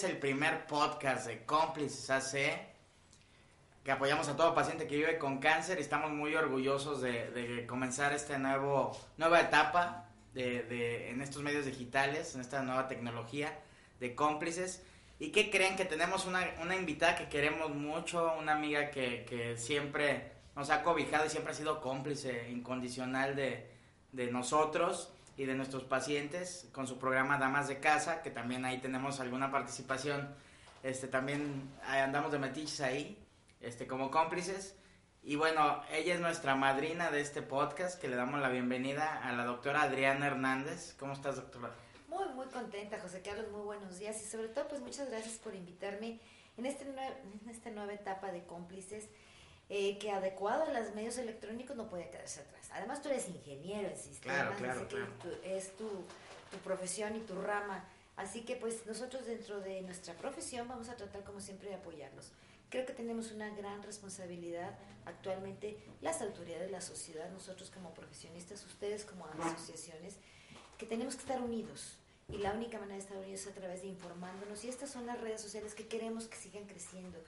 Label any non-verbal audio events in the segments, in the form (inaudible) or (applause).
es el primer podcast de Cómplices AC que apoyamos a todo paciente que vive con cáncer y estamos muy orgullosos de, de comenzar esta nuevo, nueva etapa de, de- en estos medios digitales, en esta nueva tecnología de cómplices. ¿Y qué creen? Que tenemos una, una invitada que queremos mucho, una amiga que, que siempre nos ha cobijado y siempre ha sido cómplice incondicional de, de nosotros y de nuestros pacientes con su programa Damas de Casa, que también ahí tenemos alguna participación. Este, también ahí andamos de metiches ahí, este, como cómplices. Y bueno, ella es nuestra madrina de este podcast, que le damos la bienvenida a la doctora Adriana Hernández. ¿Cómo estás, doctora? Muy, muy contenta, José Carlos, muy buenos días y sobre todo, pues muchas gracias por invitarme en, este en esta nueva etapa de cómplices eh, que adecuado a los medios electrónicos no puede quedarse atrás. Además, tú eres ingeniero en sistemas, Claro, claro, que claro. tu- es tu, tu profesión y tu rama. Así que pues nosotros dentro de nuestra profesión vamos a tratar como siempre de apoyarlos. Creo que tenemos una gran responsabilidad actualmente las autoridades, la sociedad, nosotros como profesionistas, ustedes como asociaciones, que tenemos que estar unidos. Y la única manera de estar unidos es a través de informándonos. Y estas son las redes sociales que queremos que sigan creciendo.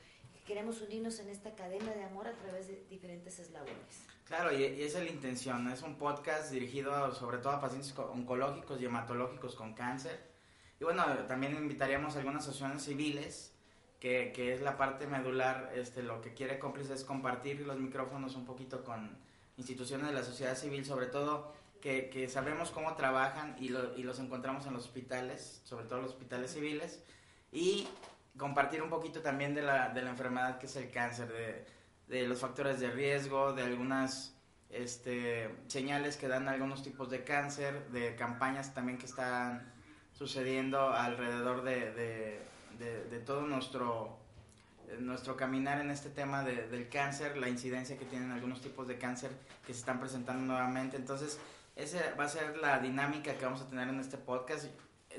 Que queremos unirnos en esta cadena de amor a través de diferentes eslabones. Claro, y, y esa es la intención. Es un podcast dirigido sobre todo a pacientes co- oncológicos y hematológicos con cáncer. Y bueno, también invitaríamos a algunas asociaciones civiles, que, que es la parte medular. Este, lo que quiere cómplice es compartir los micrófonos un poquito con instituciones de la sociedad civil, sobre todo que, que sabemos cómo trabajan y, lo- y los encontramos en los hospitales, sobre todo los hospitales civiles. Y compartir un poquito también de la, de la enfermedad que es el cáncer, de, de los factores de riesgo, de algunas este, señales que dan algunos tipos de cáncer, de campañas también que están sucediendo alrededor de, de, de- todo nuestro, eh, nuestro caminar en este tema de- del cáncer, la incidencia que tienen algunos tipos de cáncer que se están presentando nuevamente. Entonces, esa va a ser la dinámica que vamos a tener en este podcast.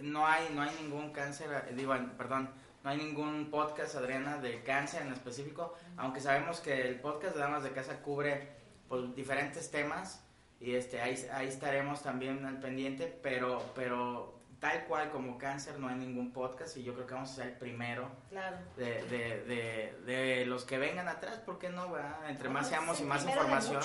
No hay, no hay ningún cáncer, eh, digo, perdón, no hay ningún podcast, Adriana, de cáncer en específico, aunque sabemos que el podcast de Damas de Casa cubre pues, diferentes temas y este ahí, ahí estaremos también al pendiente, pero, pero tal cual como cáncer no hay ningún podcast y yo creo que vamos a ser el primero Claro. de, de, de, de los que vengan atrás, ¿por qué no? verdad? Entre más seamos y más información.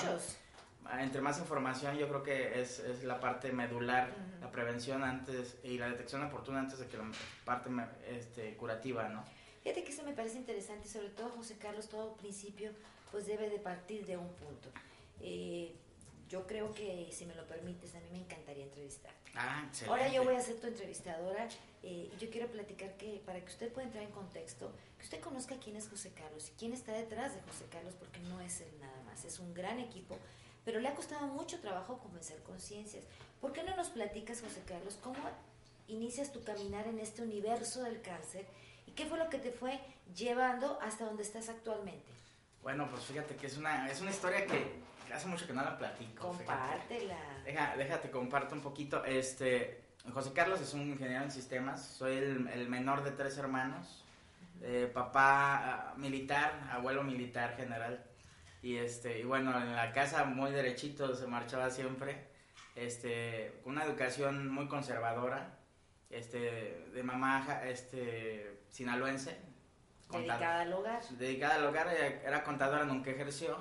Entre más información yo creo que es, es la parte medular, Ujú. la prevención antes y la detección oportuna antes de que la parte este, curativa, ¿no? Fíjate que eso me parece interesante y sobre todo, José Carlos, todo principio pues debe de partir de un punto. Eh, yo creo que, si me lo permites, a mí me encantaría entrevistar. Ah, excelente. Ahora yo voy a ser tu entrevistadora eh, y yo quiero platicar que para que usted pueda entrar en contexto, que usted conozca quién es José Carlos y quién está detrás de José Carlos, porque no es él nada más, es un gran equipo, pero le ha costado mucho trabajo convencer conciencias. ¿Por qué no nos platicas, José Carlos, cómo inicias tu caminar en este universo del cáncer y qué fue lo que te fue llevando hasta donde estás actualmente? Bueno, pues fíjate que es una, es una historia que hace mucho que no la platico. fíjate. Compártela. Deja, déjate, comparto un poquito. Este, José Carlos es un ingeniero en sistemas. Soy el, el menor de tres hermanos. Eh, papá ah, militar, abuelo militar general. Y este, y bueno, en la casa muy derechito se marchaba siempre. Este, una educación muy conservadora. Este, de mamá este, sinaloense. contador. Dedicada al hogar. Dedicada al hogar, ella era contadora, nunca ejerció,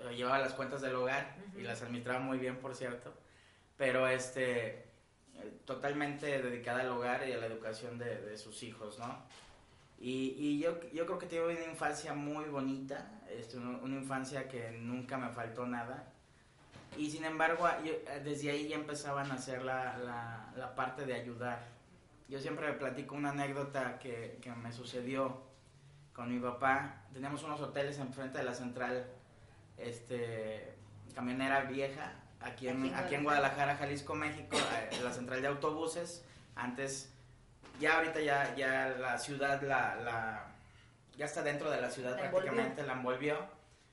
eh, llevaba las cuentas del hogar y las administraba muy bien, por cierto, pero este, eh, totalmente dedicada al hogar y a la educación de, de sus hijos, ¿no? Y, y yo, yo creo que tuve una infancia muy bonita, este, una, una infancia que nunca me faltó nada. Y sin embargo, yo- desde ahí ya empezaban a hacer la, la, la parte de ayudar. Yo siempre platico una anécdota que, que me sucedió con mi papá. Teníamos unos hoteles enfrente de la central este, camionera vieja, aquí en, Aquí en aquí en Guadalajara, Jalisco, México, eh, la central de autobuses. Antes, ya ahorita ya, ya la ciudad, la, la, ya está dentro de la ciudad La envolvió. prácticamente, la envolvió,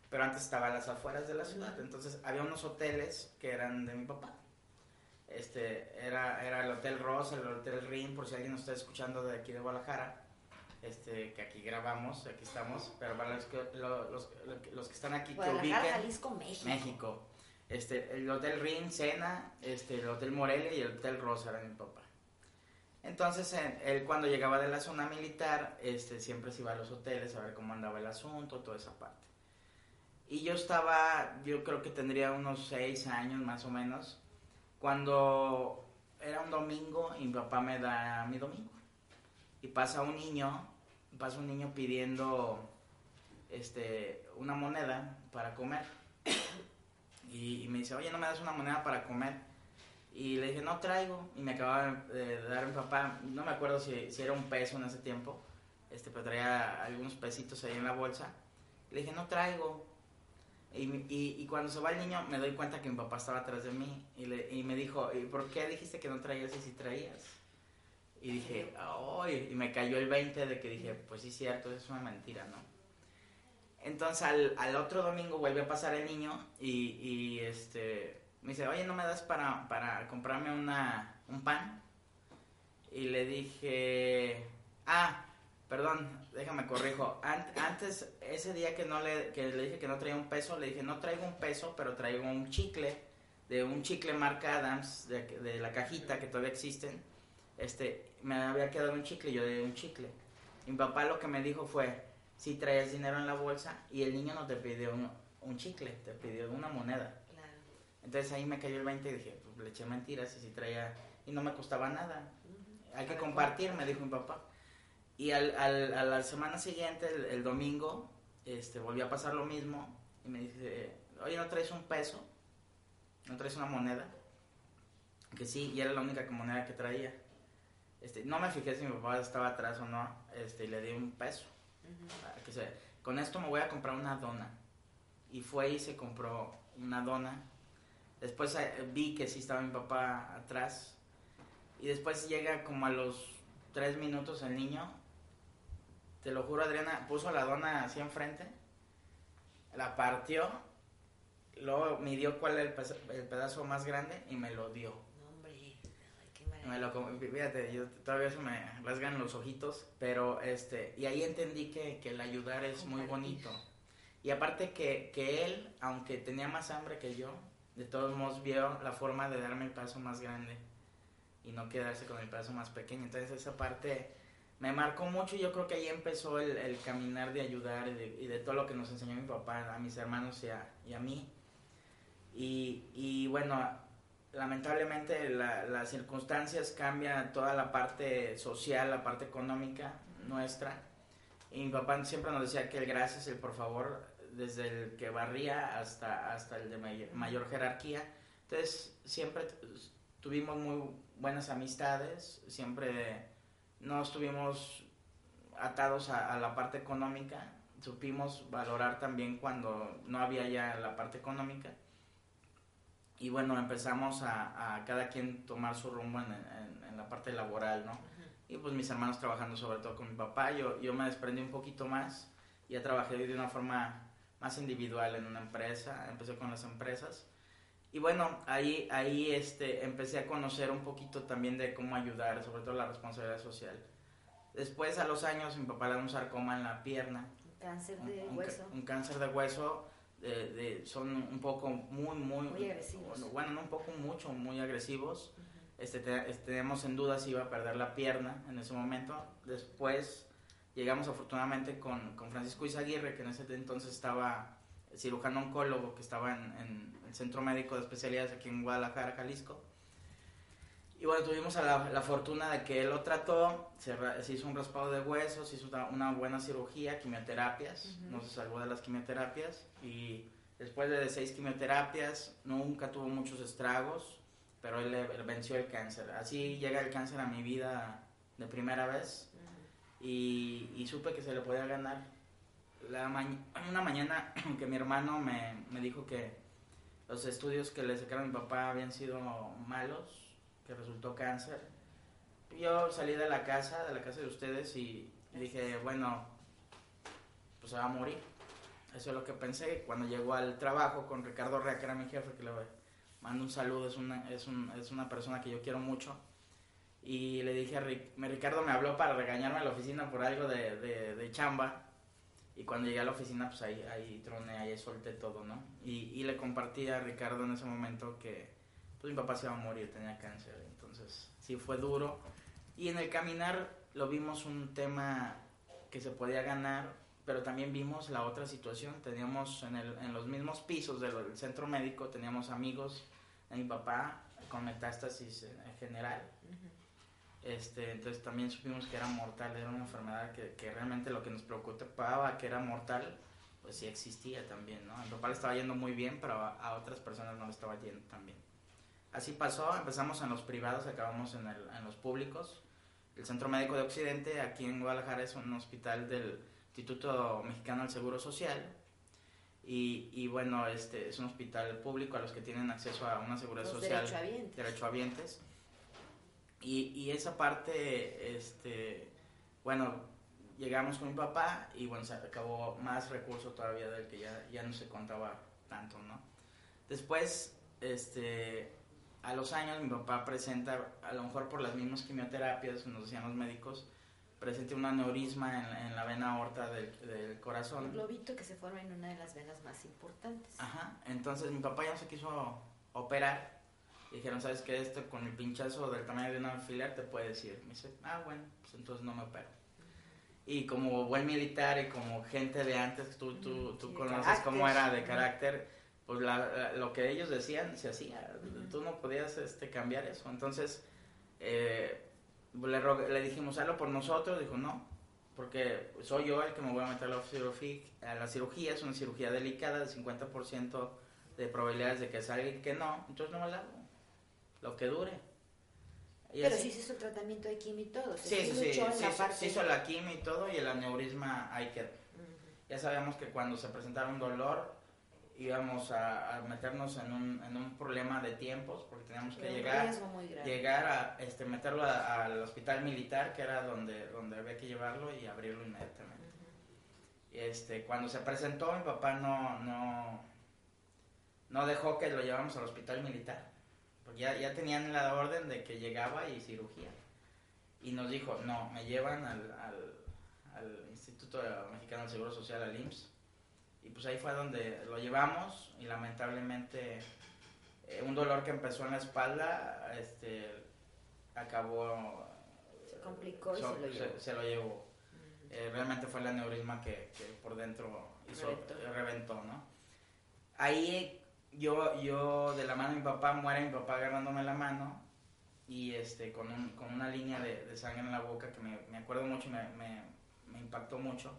pero antes estaba a las afueras de la ciudad. Entonces había unos hoteles que eran de mi papá. Este, era, era el Hotel Rosa, el Hotel Rin, por si alguien nos está escuchando de aquí de Guadalajara, este, que aquí grabamos, aquí estamos, pero para los que, lo- los, los que están aquí que ubiquen, Jalisco, México. México, este, el Hotel Rin, Sena, este, el Hotel Morelia y el Hotel Rosa era mi papá. Entonces, en- él cuando llegaba de la zona militar, este, siempre se iba a los hoteles a ver cómo andaba el asunto, toda esa parte. Y yo estaba, yo creo que tendría unos seis años más o menos, cuando era un domingo y mi papá me da mi domingo. Y pasa un niño, pasa un niño pidiendo este, una moneda para comer. Y, y me dice, oye, ¿no me das una moneda para comer? Y le dije, no traigo. Y me acababa de dar mi papá, no me acuerdo si, si era un peso en ese tiempo, este, pero traía algunos pesitos ahí en la bolsa. Le dije, no traigo. Y, y, y cuando se va el niño, me doy cuenta que mi papá estaba atrás de mí. Y, le, y me dijo, ¿y por qué dijiste que no traías y si traías? Y dije, ¡ay! Y me cayó el 20 de que dije, pues sí, cierto, es una mentira, ¿no? Entonces al, al otro domingo vuelve a pasar el niño y, y, este me dice, oye, ¿no me das para, para comprarme una, un pan? Y le dije, ah, perdón, déjame corrijo. An- antes, ese día que, no le, que le dije que no traía un peso, le dije, no traigo un peso, pero traigo un chicle, de un chicle marca Adams, de, de la cajita que todavía existen. Este, me había quedado un chicle, yo de un chicle. Y mi papá lo que me dijo fue, si traías dinero en la bolsa y el niño no te pidió un, un chicle, te pidió una moneda. Entonces ahí me cayó el 20 y dije, pues le eché mentiras y si traía, y no me costaba nada. Hay que compartir, me dijo mi papá. Y al, al- a la semana siguiente, el, el domingo, este, volvió a pasar lo mismo y me dice, oye, ¿no traes un peso? ¿No traes una moneda? Que sí, y era la única moneda que traía. Este, no me fijé si mi papá estaba atrás o no, este, y le di un peso. Ah, que se- con esto me voy a comprar una dona. Y fue y se compró una dona. Después eh, vi que sí estaba mi papá atrás. Y después llega como a los tres minutos el niño. Te lo juro, Adriana, puso la dona así enfrente. La partió. Luego midió cuál era el, pedazo más grande y me lo dio. No, hombre. Ay, qué. Me lo fíjate, yo todavía se me rasgan los ojitos, pero este, y ahí entendí que, que el ayudar es muy bonito. Y aparte que, que él, aunque tenía más hambre que yo, de todos modos vio la forma de darme el paso más grande y no quedarse con el paso más pequeño. Entonces esa parte me marcó mucho y yo creo que ahí empezó el, el caminar de ayudar y de, todo lo que nos enseñó mi papá, a mis hermanos y a, y a mí. Y, y bueno, lamentablemente la- las circunstancias cambian toda la parte social, la parte económica nuestra. Y mi papá siempre nos decía que el gracias, el por favor, desde el que barría hasta, hasta el de may- mayor jerarquía. Entonces siempre tuvimos muy buenas amistades, siempre no estuvimos atados a, a la parte económica, supimos valorar también cuando no había ya la parte económica. Y bueno, empezamos a, a cada quien tomar su rumbo en, en- en la parte laboral, ¿no? Y pues mis hermanos trabajando sobre todo con mi papá, yo, yo me desprendí un poquito más, ya trabajé de una forma más individual en una empresa, empecé con las empresas. Y bueno, ahí, ahí este, empecé a conocer un poquito también de cómo ayudar, sobre todo la responsabilidad social. Después, a los años, mi papá le dio un sarcoma en la pierna, Un cáncer un, de un ca- hueso. un cáncer de hueso, de- de- son un poco muy, muy, Muy agresivos. Bueno, no un poco, mucho, muy agresivos. Este, te- este, tenemos en duda si iba a perder la pierna en ese momento. Después llegamos afortunadamente con, con Francisco Izaguirre, que en ese entonces estaba cirujano oncólogo, que estaba en, en el Centro Médico de Especialidades aquí en Guadalajara, Jalisco. Y bueno, tuvimos la, la, fortuna de que él lo trató, se, se, hizo un raspado de huesos, se hizo una, una buena cirugía, quimioterapias, uh -huh. no se salvó de las quimioterapias y después de seis quimioterapias nunca tuvo muchos estragos, pero él, él venció el cáncer. Así llega el cáncer a mi vida de primera vez. Y, y, supe que se le podía ganar. La ma una mañana (clears throat) que mi hermano me, me dijo que los estudios que le sacaron a mi papá habían sido malos, que resultó cáncer. Yo salí de la casa, de la casa de ustedes y dije, bueno, pues se va a morir. Eso es lo que pensé. Cuando llegó al trabajo con Ricardo Rea, que era mi jefe, que le mando un saludo, es una, es, un, es una persona que yo quiero mucho. Y le dije a Ric Ricardo, me habló para regañarme a la oficina por algo de, de, de chamba. Y cuando llegué a la oficina, pues ahí, ahí troné, ahí solté todo, ¿no? Y, y le compartí a Ricardo en ese momento que pues mi papá se iba a morir, tenía cáncer, entonces sí fue duro. Y en el caminar lo vimos un tema que se podía ganar, pero también vimos la otra situación. Teníamos en, el, en los mismos pisos del, centro médico, teníamos amigos de mi papá con metástasis en general. Este, entonces también supimos que era mortal, era una enfermedad que, que realmente lo que nos preocupaba, que era mortal, pues sí existía también, ¿no? A mi papá le estaba yendo muy bien, pero a, a otras personas no le estaba yendo tan bien. Así pasó, empezamos en los privados, acabamos en, el, en, los públicos. El Centro Médico de Occidente, aquí en Guadalajara, es un hospital del Instituto Mexicano del Seguro Social. Y, y bueno, este es un hospital público a los que tienen acceso a una seguridad los social. Derechohabientes. Derechohabientes. Y, y esa parte, este, bueno, llegamos con mi papá y bueno, se acabó más recurso todavía del que ya, ya no se contaba tanto, ¿no? Después, este, a los años mi papá presenta, a lo mejor por las mismas quimioterapias, nos decían los médicos, presenta un aneurisma en, en la vena aorta del, del, corazón. Un globito que se forma en una de las venas más importantes. Ajá, entonces mi papá ya no se quiso operar. Dijeron, ¿sabes qué? Esto con el pinchazo del tamaño de un alfiler te puede decir. Me dice, ah, bueno, pues entonces no me opero. Y como buen militar y como gente de antes, tú, tú, tú conoces cómo era de carácter pues la, la, lo que ellos decían se hacía, uh -huh. tú no podías este, cambiar eso. Entonces eh, le, le, dijimos, hazlo por nosotros, dijo no, porque soy yo el que me voy a meter a la cirugía, a la cirugía es una cirugía delicada, de 50% de probabilidades de que salga y que no, entonces no me la hago, lo que dure. Y Pero sí se hizo el tratamiento de quimio y todo. Sí, sí, sí, sí, se hizo la quimio y todo y el aneurisma ahí quedó. Uh -huh. Ya sabemos que cuando se presentara un dolor, íbamos a, a meternos en un, en un, problema de tiempos porque teníamos que llegar, llegar a este, meterlo al hospital militar que era donde, donde había que llevarlo y abrirlo inmediatamente. Uh -huh. este, cuando se presentó mi papá no, no, no dejó que lo lleváramos al hospital militar porque ya, ya tenían la orden de que llegaba y cirugía y nos dijo no, me llevan al, al, al Instituto Mexicano del Seguro Social, al IMSS y pues ahí fue donde lo llevamos y lamentablemente eh, un dolor que empezó en la espalda este acabó se complicó so, y se lo llevó, se, se lo llevó. Uh -huh. eh, realmente fue el aneurisma que, que por dentro hizo, reventó. reventó no ahí yo yo de la mano de mi papá muere mi papá agarrándome la mano y este con, un, con una línea de, de, sangre en la boca que me, me acuerdo mucho y me, me, me impactó mucho.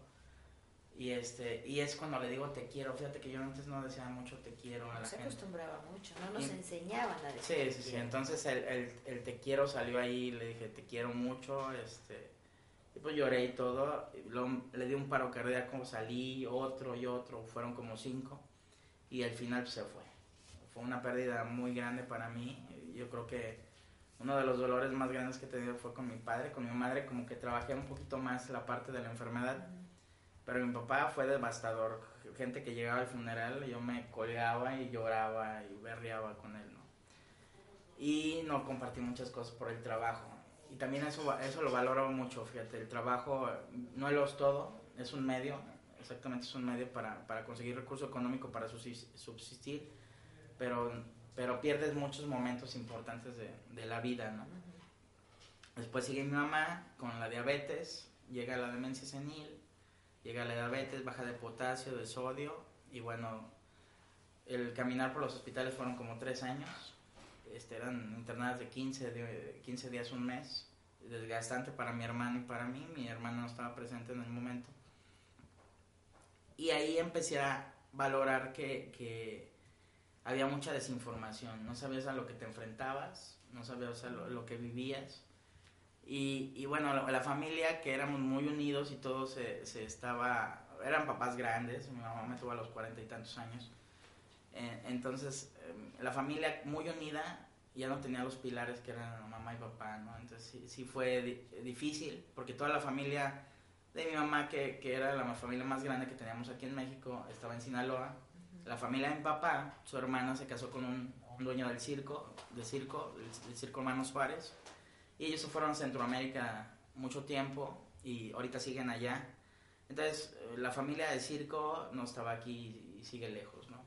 Y este y es cuando le digo te quiero fíjate que yo antes no decía mucho te quiero a la se gente. acostumbraba mucho no nos y, enseñaban a decir sí sí sí. entonces el, el, el, te quiero salió ahí le dije te quiero mucho este y pues lloré y todo. Le di un paro cardíaco salí otro y otro fueron como cinco y al final pues, se fue fue una pérdida muy grande para mí yo creo que uno de los dolores más grandes que he tenido fue con mi padre con mi madre como que trabajé un poquito más la parte de la enfermedad pero mi papá fue devastador. Gente que llegaba al funeral, yo me colgaba y lloraba y berreaba con él, ¿no? Y no compartí muchas cosas por el trabajo. Y también eso, eso lo valoro mucho, fíjate, el trabajo no lo es todo, es un medio, exactamente es un medio para, para conseguir recurso económico para subsistir, pero, pero pierdes muchos momentos importantes de, de la vida, ¿no? Después sigue mi mamá con la diabetes, llega la demencia senil, llega la diabetes, baja de potasio, de sodio, y bueno, el caminar por los hospitales fueron como tres años, este, eran internadas de 15, de 15 días, un mes, desgastante para mi hermano y para mí, mi hermano no estaba presente en el momento. Y ahí empecé a valorar que, que había mucha desinformación, no sabías a lo que te enfrentabas, no sabías a lo, lo que vivías. Y, y bueno, la, la, familia, que éramos muy unidos y todo se, se, estaba, eran papás grandes, mi mamá me tuvo a los cuarenta y tantos años. Eh, entonces, eh, la familia muy unida ya no tenía los pilares que eran mamá y papá, ¿no? Entonces sí, sí fue di difícil, porque toda la familia de mi mamá, que, que, era la familia más grande que teníamos aquí en México, estaba en Sinaloa. La familia de mi papá, su hermana se casó con un, un dueño del circo, de circo, el, el circo Hermanos Suárez. Y ellos se fueron a Centroamérica mucho tiempo y ahorita siguen allá. Entonces, eh, la familia de circo no estaba aquí y sigue lejos, ¿no?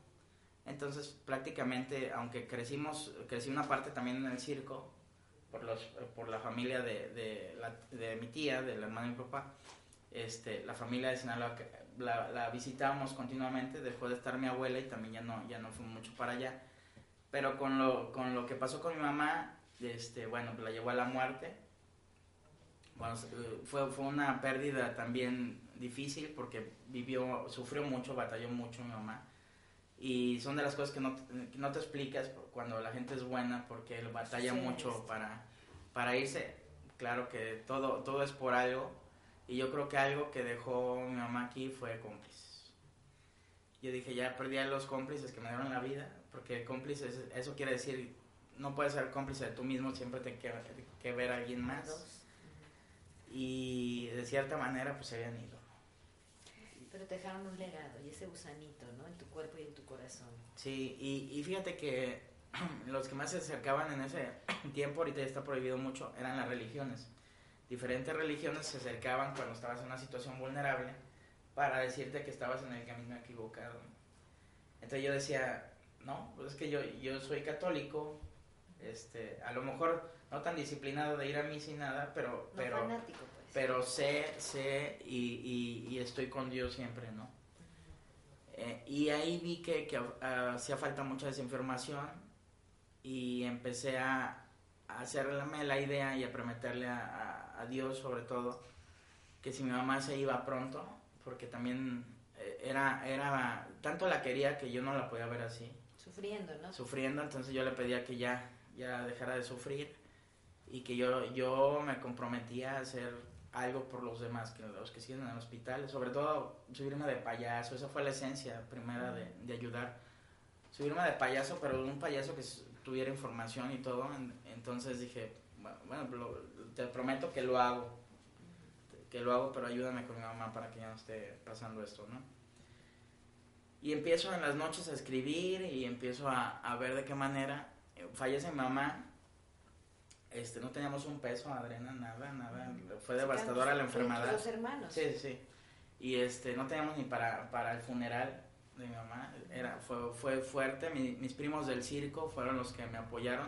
Entonces, prácticamente, aunque crecimos, crecí una parte también en el circo, por, los, por la familia de, de, la, de mi tía, del hermano de mi papá, este, la familia de Sinaloa la, la visitábamos continuamente después de estar mi abuela y también ya no, ya no fue mucho para allá. Pero con lo, con lo que pasó con mi mamá, este, bueno, la llevó a la muerte. Bueno, fue, fue una pérdida también difícil porque vivió, sufrió mucho, batalló mucho mi mamá. Y son de las cosas que no, que no te explicas cuando la gente es buena porque él batalla sí, mucho para, para irse. Claro que todo, todo es por algo. Y yo creo que algo que dejó mi mamá aquí fue cómplices. Yo dije, ya perdí a los cómplices que me dieron la vida, porque cómplices, eso quiere decir no puedes ser cómplice de tú mismo, siempre te que, que ver a alguien más. Y de cierta manera, pues se habían ido. Pero te dejaron un legado y ese gusanito, ¿no? En tu cuerpo y en tu corazón. Sí, y, y fíjate que (clears throat) los que más se acercaban en ese (clears throat) tiempo, ahorita ya está prohibido mucho, eran las religiones. Diferentes religiones se acercaban cuando estabas en una situación vulnerable para decirte que estabas en el camino equivocado. Entonces yo decía, no, pues es que yo, yo soy católico, este, a lo mejor no tan disciplinado de ir a misa y nada, pero, no pero, fanático, pues. pero sé, sé y, y, y, estoy con Dios siempre, ¿no? Eh, y ahí vi que, que uh, hacía falta mucha desinformación y empecé a, a hacerme la idea y a prometerle a, a, a, Dios sobre todo que si mi mamá se iba pronto, porque también eh, era, era, tanto la quería que yo no la podía ver así. Sufriendo, ¿no? Sufriendo, entonces yo le pedía que ya ya dejara de sufrir y que yo, yo me comprometía a hacer algo por los demás, que los que siguen en el hospital, sobre todo subirme de payaso, esa fue la esencia primera de, de ayudar, subirme de payaso, pero un payaso que tuviera información y todo, entonces dije, bueno, lo, te prometo que lo hago, que lo hago, pero ayúdame con mi mamá para que ya no esté pasando esto, ¿no? Y empiezo en las noches a escribir y empiezo a, a ver de qué manera fallece mi mamá, este, no teníamos un peso, Adriana, nada, nada, fue devastadora la enfermedad. Los hermanos. Sí, sí, y este, no teníamos ni para, para el funeral de mi mamá, era, fue, fue fuerte, mi, mis primos del circo fueron los que me apoyaron,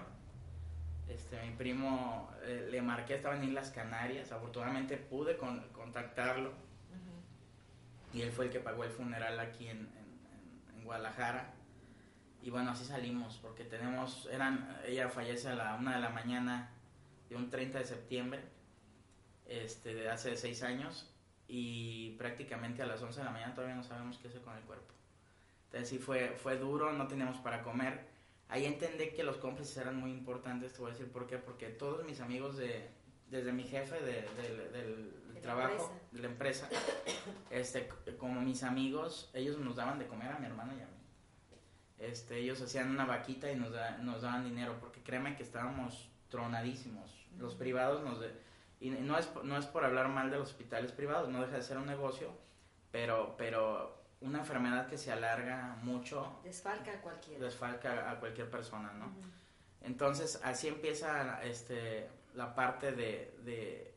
este, mi primo eh, le marqué, estaba en Islas Canarias, afortunadamente pude con, contactarlo, uh -huh. y él fue el que pagó el funeral aquí en, en, en Guadalajara, y bueno, así salimos, porque tenemos, eran, ella fallece a la una de la mañana de un 30 de septiembre, este, de hace seis años, y prácticamente a las 11 de la mañana todavía no sabemos qué hacer con el cuerpo. Entonces sí fue, fue duro, no teníamos para comer. Ahí entendí que los cómplices eran muy importantes, te voy a decir por qué, porque todos mis amigos de, desde mi jefe de, de, del de trabajo, empresa. de la empresa, (coughs) este, como mis amigos, ellos nos daban de comer a mi hermano y a mí este, ellos hacían una vaquita y nos, da, nos daban dinero, porque créeme que estábamos tronadísimos. Los privados nos... De, y no es, no es por hablar mal de los hospitales privados, no deja de ser un negocio, pero, pero una enfermedad que se alarga mucho... Desfalca a cualquiera. Desfalca a cualquier persona, ¿no? Uh -huh. Entonces, así empieza este, la parte de, de,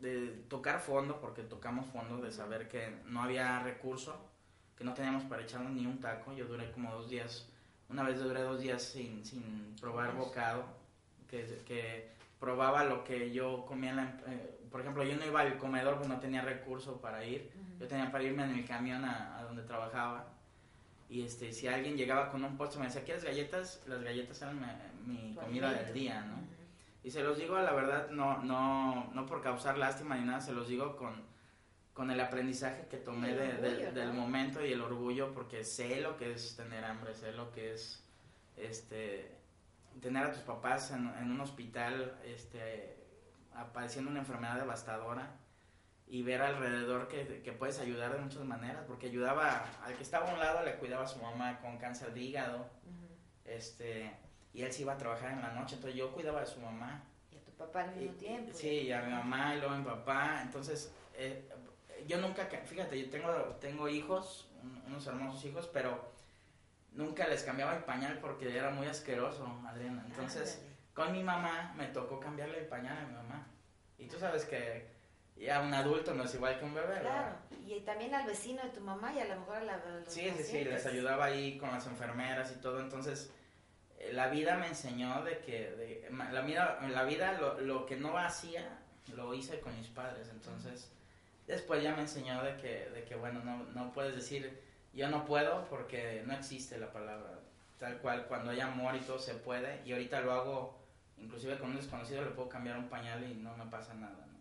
de tocar fondo, porque tocamos fondo, de saber que no había recurso que no teníamos para echarnos ni un taco. Yo duré como dos días, una vez duré dos días sin, sin probar bocado, que, que probaba lo que yo comía, en la, eh, por ejemplo, yo no iba al comedor porque no tenía recurso para ir. Yo tenía para irme en el camión a, a donde trabajaba. Y este, si alguien llegaba con un postre me decía, ¿quieres galletas? Las galletas eran mi, comida del día, ¿no? Y se los digo, la verdad, no, no, no por causar lástima ni nada, se los digo con, con el aprendizaje que tomé de- orgullo, del ¿no? momento y el orgullo, porque sé lo que es tener hambre, sé lo que es este, tener a tus papás en, en un hospital este, padeciendo una enfermedad devastadora y ver alrededor que, que puedes ayudar de muchas maneras, porque ayudaba al que estaba a un lado, le cuidaba a su mamá con cáncer de hígado, este, y él se iba a trabajar en la noche, entonces yo cuidaba de su mamá. Y a tu papá al mismo Y- tiempo. Sí, y a mi mamá y luego a mi papá. Entonces, eh, yo nunca, ca- fíjate, yo tengo, tengo hijos, un- unos hermosos hijos, pero nunca les cambiaba el pañal porque era muy asqueroso, Adriana. Entonces, con mi mamá me tocó cambiarle el pañal a mi mamá. Y tú sabes que ya un adulto no es igual que un bebé, ¿verdad? Claro, y también al vecino de tu mamá y a lo mejor a, la, a Sí, sí, sí, les ayudaba ahí con las enfermeras y todo, entonces eh, la vida me enseñó de que de- la vida, la vida lo, lo que no hacía lo hice con mis padres, entonces después ya me enseñó de que, de que bueno, no, no puedes decir yo no puedo porque no existe la palabra, tal cual, cuando hay amor y todo se puede, y ahorita lo hago, inclusive con un desconocido le puedo cambiar un pañal y no me pasa nada, ¿no?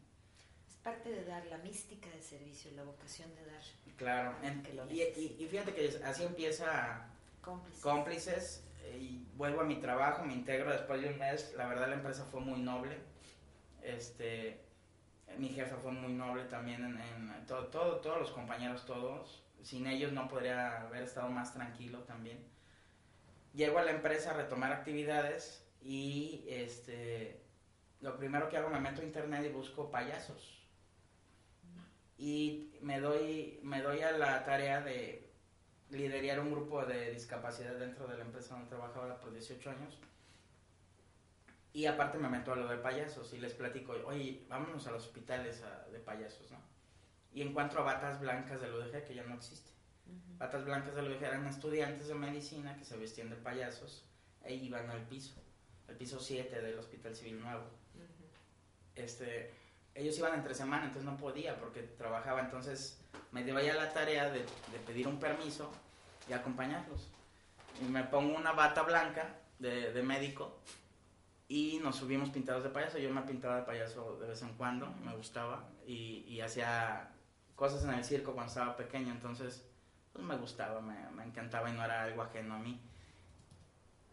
Parte de dar la mística del servicio, la vocación de dar Claro, en- Que lo y, y- y fíjate que así empieza cómplices. cómplices eh, y vuelvo a mi trabajo, me integro después de un mes. La verdad la empresa fue muy noble. Este, mi jefa fue muy noble también en, en todo, todo, todos los compañeros, todos. Sin ellos no podría haber estado más tranquilo también. Llego a la empresa a retomar actividades y este, lo primero que hago me meto a internet y busco payasos. Y me doy, me doy a la tarea de liderar un grupo de discapacidad dentro de la empresa donde trabajaba por 18 años. Y aparte me meto a lo de payasos y les platico, oye, vámonos a los hospitales a- de payasos, ¿no? Y encuentro a batas blancas del UDG, que ya no existe. Batas blancas del UDG eran estudiantes de medicina que se vestían de payasos e iban al piso, al piso 7 del Hospital Civil Nuevo este, ellos iban entre semana, entonces no podía porque trabajaba, entonces me dio ya la tarea de, de pedir un permiso y acompañarlos. Y me pongo una bata blanca de, de médico y nos subimos pintados de payaso. Yo me pintaba de payaso de vez en cuando, me gustaba y, y hacía cosas en el circo cuando estaba pequeño, entonces pues me gustaba, me, me encantaba y no era algo ajeno a mí.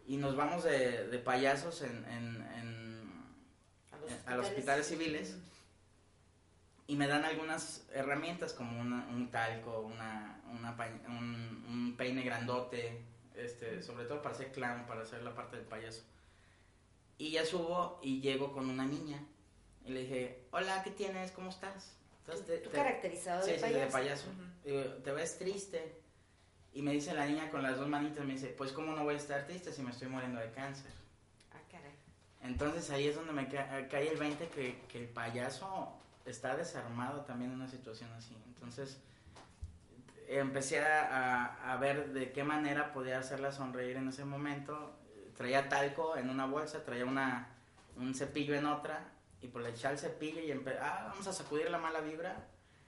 Y nos vamos de, de payasos en- en- en, A los eh, a los hospitales civiles y me dan algunas herramientas como una- un talco, una, una un, un peine grandote, este, sobre todo para hacer clown, para hacer la parte del payaso. Y ya subo y llego con una niña y le dije, hola, ¿qué tienes? ¿Cómo estás? Entonces, te- Tú te- caracterizado sí, de sí, payaso. de payaso. Ujú. Digo, te ves triste. Y me dice la niña con las dos manitas, me dice, pues ¿cómo no voy a estar triste si me estoy muriendo de cáncer? Ah, caray. Entonces ahí es donde me ca- cae el 20 que, que el payaso está desarmado también en una situación así. Entonces empecé a, a- ver de qué manera podía hacerla sonreír en ese momento. Traía talco en una bolsa, traía una, un cepillo en otra y pues le eché el cepillo y empecé, ah, vamos a sacudir la mala vibra.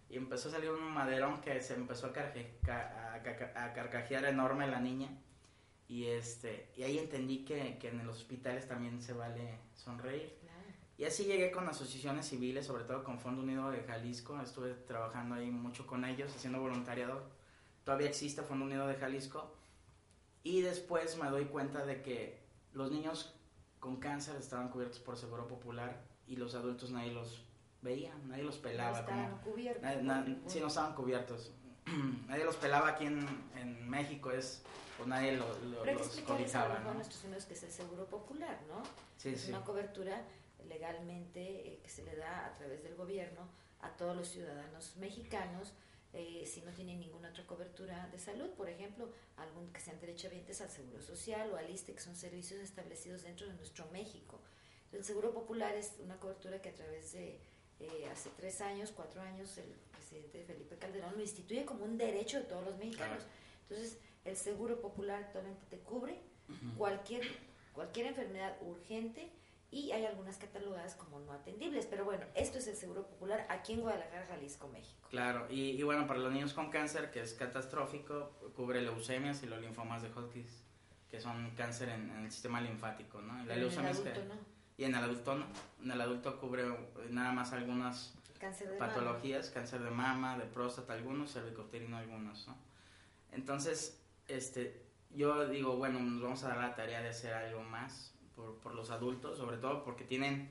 Y empezó a salir un maderón que se empezó a, a carcajear enorme la niña. Y, este, y ahí entendí que, que en los hospitales también se vale sonreír. Y así llegué con asociaciones civiles, sobre todo con Fondo Unido de Jalisco. Estuve trabajando ahí mucho con ellos, haciendo voluntariado. Todavía existe Fondo Unido de Jalisco. Y después me doy cuenta de que los niños con cáncer estaban cubiertos por Seguro Popular y los adultos nadie los veía, nadie los pelaba. No como- estaban cubiertos. Nadie- sí, no estaban cubiertos. (clears throat) nadie los pelaba aquí en, en México, es, pues nadie lo- lo- Pero los cobijaba, ¿no? nuestros amigos que es el seguro popular, ¿no? Sí, es sí. una cobertura legalmente eh, que se le da a través del gobierno a todos los ciudadanos mexicanos eh, si no tienen ninguna otra cobertura de salud, por ejemplo, algún que sean derechohabientes al Seguro Social o al ISTE, que son servicios establecidos dentro de nuestro México. El Seguro Popular es una cobertura que a través de eh, hace tres años, cuatro años, el presidente Felipe Calderón lo instituye como un derecho de todos los mexicanos. Entonces, el Seguro Popular actualmente te cubre cualquier, cualquier enfermedad urgente y hay algunas catalogadas como no atendibles. Pero bueno, esto es el Seguro Popular aquí en Guadalajara, Jalisco, México. Claro, y, y bueno, para los niños con cáncer, que es catastrófico, cubre leucemias y los linfomas de Hodgkin, que son cáncer en, en el sistema linfático, ¿no? Y la Pero en el leucemia que- adulto no. Y en el adulto no. En el adulto cubre nada más algunas Cáncer de mama. patologías, cáncer de mama, de próstata algunos, cervicouterino algunos, ¿no? Entonces, este, yo digo, bueno, nos vamos a dar la tarea de hacer algo más por, por los adultos, sobre todo porque tienen,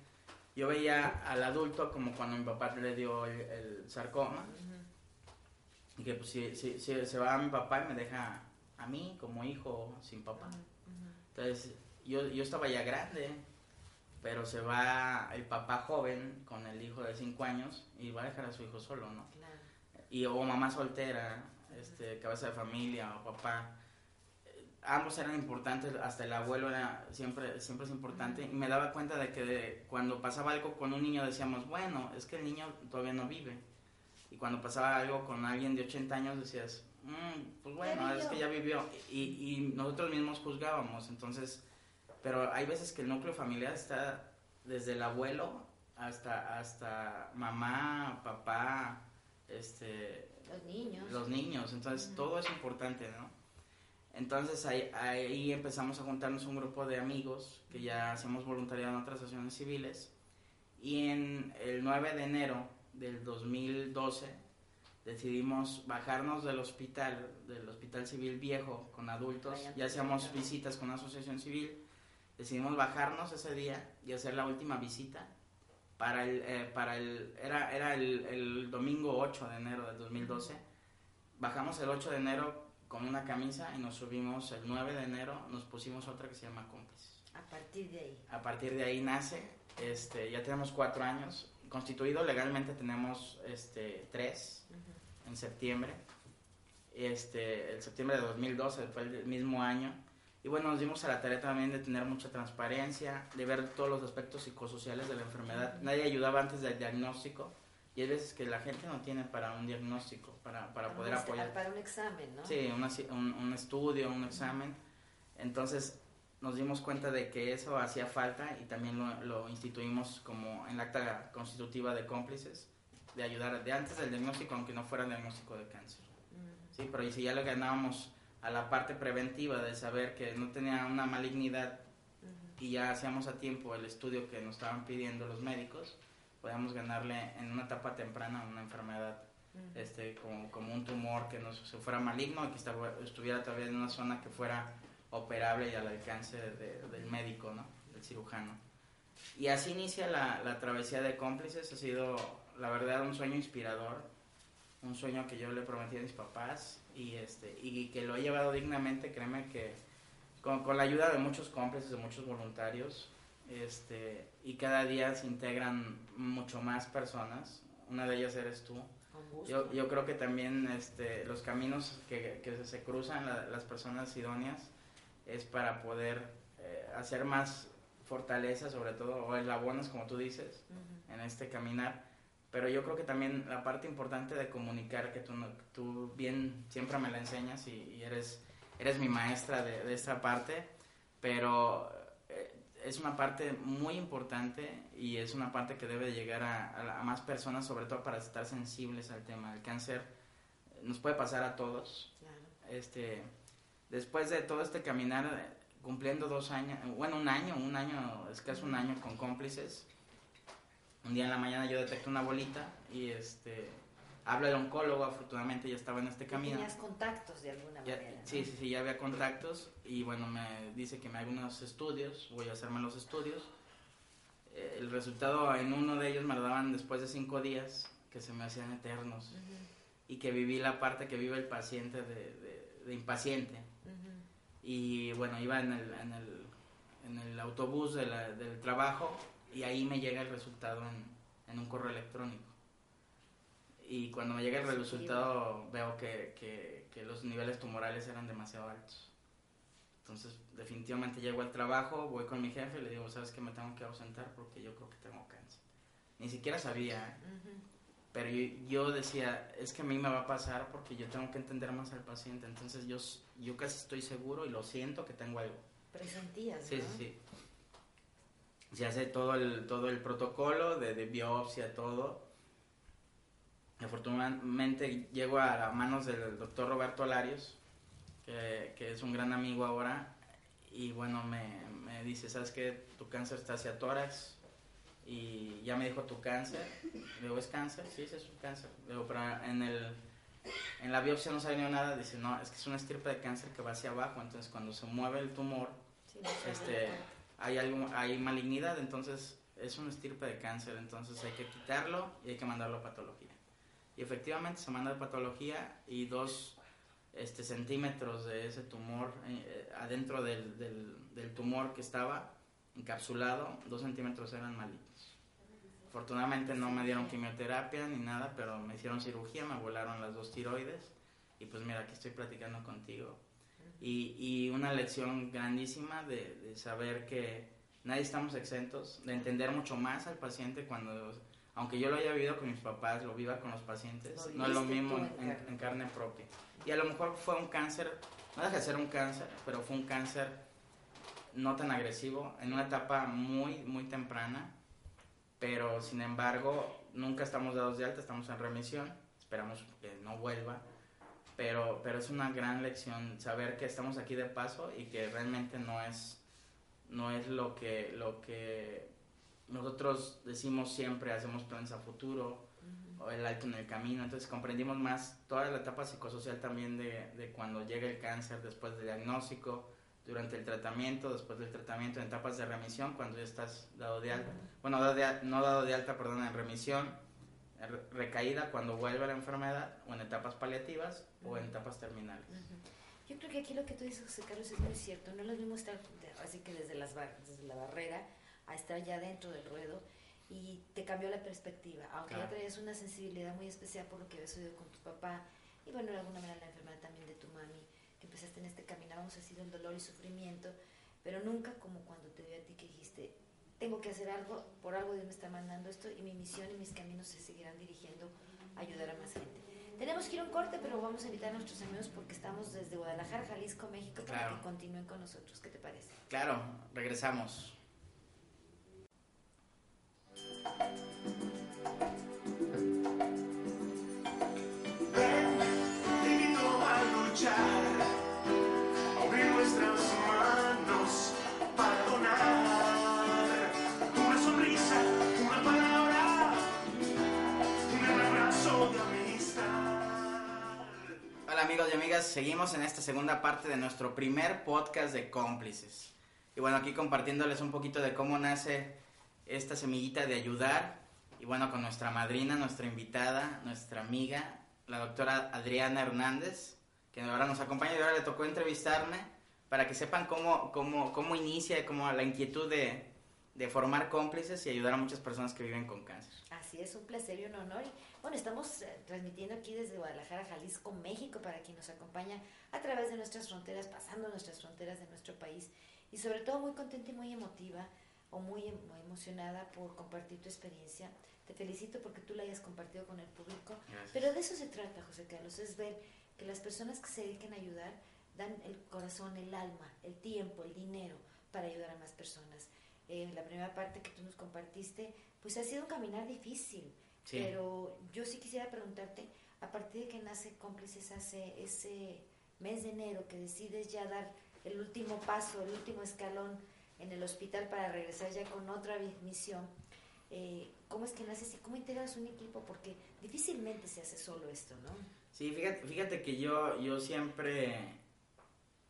yo veía al adulto como cuando mi papá le dio el, el sarcoma, y que pues si, si, si se va a mi papá y me deja a mí como hijo sin papá. Entonces, yo, yo estaba ya grande, pero se va el papá joven con el hijo de 5 años y va a dejar a su hijo solo, ¿no? Claro. Y o mamá soltera, este, cabeza de familia o papá. Ambos eran importantes, hasta el abuelo era siempre, siempre es importante. Y me daba cuenta de que de- cuando pasaba algo con un niño decíamos, bueno, es que el niño todavía no vive. Y cuando pasaba algo con alguien de 80 años decías, "Mm, pues bueno, es vivió". que ya vivió. Y, y nosotros mismos juzgábamos, entonces, pero hay veces que el núcleo familiar está desde el abuelo hasta, hasta mamá, papá, este, Los niños. los niños, entonces todo es importante, ¿no? Entonces ahí, ahí empezamos a juntarnos un grupo de amigos que ya hacemos voluntariado en otras asociaciones civiles y en el 9 de enero del 2012 decidimos bajarnos del hospital, del hospital civil viejo con adultos, ya hacíamos visitando. visitas con una asociación civil, decidimos bajarnos ese día y hacer la última visita para el, eh, para el era, era el, el domingo 8 de enero del 2012. Bajamos el 8 de enero con una camisa y nos subimos el 9 de enero, nos pusimos otra que se llama Cómplices. A partir de ahí. A partir de ahí nace, este, ya tenemos cuatro años. Constituido legalmente tenemos este, tres en septiembre. Este, el septiembre de 2012 fue el mismo año. Y bueno, nos dimos a la tarea también de tener mucha transparencia, de ver todos los aspectos psicosociales de la enfermedad. Nadie ayudaba antes del diagnóstico. Y hay veces que la gente no tiene para un diagnóstico, para, para poder un- apoyar. Para un examen, ¿no? Sí, una un, un estudio, un examen. Entonces nos dimos cuenta de que eso hacía falta y también lo, lo instituimos como en la acta constitutiva de cómplices, de ayudar de antes del diagnóstico, aunque no fuera diagnóstico de cáncer. Ujú. Sí, pero y si ya le ganábamos a la parte preventiva de saber que no tenía una malignidad Ujú. y ya hacíamos a tiempo el estudio que nos estaban pidiendo los médicos, podíamos ganarle en una etapa temprana una enfermedad este, como, como un tumor que no se fuera maligno y que estaba- estuviera todavía en una zona que fuera operable y al alcance de- del médico, ¿no? del cirujano. Y así inicia la, la travesía de cómplices, ha sido la verdad un sueño inspirador, un sueño que yo le prometí a mis papás y, este, y que lo he llevado dignamente, créeme que con, con la ayuda de muchos cómplices, de muchos voluntarios, este, y cada día se integran mucho más personas, una de ellas eres tú. Yo, yo creo que también este, los caminos que, que se cruzan la- las personas idóneas es para poder eh, hacer más fortaleza, sobre todo, o eslabones, como tú dices, en este caminar. Pero yo creo que también la parte importante de comunicar, que tú, tú bien siempre me la enseñas y, y eres, eres mi maestra de, de esta parte, pero es una parte muy importante y es una parte que debe llegar a, más personas, sobre todo para estar sensibles al tema. El cáncer nos puede pasar a todos. Claro. Este, después de todo este caminar, cumpliendo dos años, bueno, un año, un año, escaso un año con cómplices, un día en la mañana yo detecto una bolita y este, habla el oncólogo, afortunadamente ya estaba en este camino. Tenías contactos de alguna Ya- manera. ¿no? sí, sí, sí, ya había contactos y bueno, me dice que me haga unos estudios, voy a hacerme los estudios. Eh, el resultado en uno de ellos me lo daban después de cinco días, que se me hacían eternos Ujú, y que viví la parte que vive el paciente de, de- de impaciente. ujú. Y bueno, iba en el, en el, en el autobús de la- del trabajo y ahí me llega el resultado en, en un correo electrónico. Y cuando me llega el resultado veo que, que, que los niveles tumorales eran demasiado altos. Entonces definitivamente llego al trabajo, voy con mi jefe y le digo, ¿sabes que me tengo que ausentar? Porque yo creo que tengo cáncer. Ni siquiera sabía, ¿eh? Ujú. pero yo, yo decía, es que a mí me va a pasar porque yo tengo que entender más al paciente. Entonces yo, yo casi estoy seguro y lo siento que tengo algo. Presentías, Sí, ¿no? sí, sí. se hace todo el, todo el protocolo de, de biopsia, todo. Afortunadamente llego a las manos del doctor Roberto Alarios, que, que es un gran amigo ahora, y bueno, me, me dice, ¿sabes qué? Tu cáncer está hacia tórax, y ya me dijo tu cáncer. Le digo, ¿es cáncer? Sí, sí, es un cáncer. Le digo, pero en, el, en la biopsia no salió nada. Dice, no, es que es una estirpe de cáncer que va hacia abajo. Entonces, cuando se mueve el tumor, Sí, este, hay, algo, hay malignidad. Entonces, es una estirpe de cáncer. Entonces, hay que quitarlo y hay que mandarlo a patología. Y efectivamente, se manda a patología y dos este, centímetros de ese tumor eh, adentro del, del, del tumor que estaba encapsulado, dos centímetros eran malignos. Afortunadamente no me dieron quimioterapia ni nada, pero me hicieron cirugía, me volaron las dos tiroides y pues mira, aquí estoy platicando contigo. Y, y una lección grandísima de, de saber que nadie estamos exentos, de entender mucho más al paciente cuando, aunque yo lo haya vivido con mis papás, lo viva con los pacientes, no es lo mismo en carne propia. Y a lo mejor fue un cáncer, no deja de ser un cáncer, pero fue un cáncer no tan agresivo, en una etapa muy, muy temprana, pero sin embargo nunca estamos dados de alta, estamos en remisión, esperamos que no vuelva, pero, pero es una gran lección saber que estamos aquí de paso y que realmente no es, no es lo, que, lo que nosotros decimos siempre, hacemos planes a futuro, o el alto en el camino, entonces comprendimos más toda la etapa psicosocial también de, de cuando llega el cáncer, después del diagnóstico, durante el tratamiento, después del tratamiento, en etapas de remisión, cuando ya estás dado de alta, bueno, dado de no dado de alta, perdón, en remisión, re- recaída cuando vuelve la enfermedad, o en etapas paliativas, o en etapas terminales. Yo creo que aquí lo que tú dices, José Carlos, es muy cierto. No es lo mismo estar de- así que desde, las bar- desde la barrera a estar ya dentro del ruedo y te cambió la perspectiva. Aunque ya traías una sensibilidad muy especial por lo que habías oído con tu papá y bueno, de alguna manera la enfermedad también de tu mami, que empezaste en este camino, vamos a decir, el dolor y sufrimiento, pero nunca como cuando te vi a ti que dijiste, tengo que hacer algo, por algo Dios me está mandando esto y mi misión y mis caminos se seguirán dirigiendo a ayudar a más gente. Tenemos que ir a un corte, pero vamos a invitar a nuestros amigos porque estamos desde Guadalajara, Jalisco, México, para que continúen con nosotros. ¿Qué te parece? Claro, regresamos. Amigos y amigas, seguimos en esta segunda parte de nuestro primer podcast de cómplices. Y bueno, aquí compartiéndoles un poquito de cómo nace esta semillita de ayudar. Y bueno, con nuestra madrina, nuestra invitada, nuestra amiga, la doctora Adriana Hernández, que ahora nos acompaña y ahora le tocó entrevistarme para que sepan cómo, cómo, cómo inicia, cómo la inquietud de, de formar cómplices y ayudar a muchas personas que viven con cáncer. Así es, un placer y un honor. Bueno, estamos eh, transmitiendo aquí desde Guadalajara, Jalisco, México, para quien nos acompaña a través de nuestras fronteras, pasando nuestras fronteras de nuestro país. Y sobre todo muy contenta y muy emotiva o muy, em- emocionada por compartir tu experiencia. Te felicito porque tú la hayas compartido con el público. Gracias. Pero de eso se trata, José Carlos, es ver que las personas que se dediquen a ayudar dan el corazón, el alma, el tiempo, el dinero para ayudar a más personas. Eh, la primera parte que tú nos compartiste, pues ha sido un caminar difícil, Sí. pero yo sí quisiera preguntarte, a partir de que nace Cómplices hace ese mes de enero que decides ya dar el último paso, el último escalón en el hospital para regresar ya con otra misión, eh, ¿cómo es que naces y cómo integras un equipo? Porque difícilmente se hace solo esto, ¿no? Sí, fíjate, fíjate que yo, yo siempre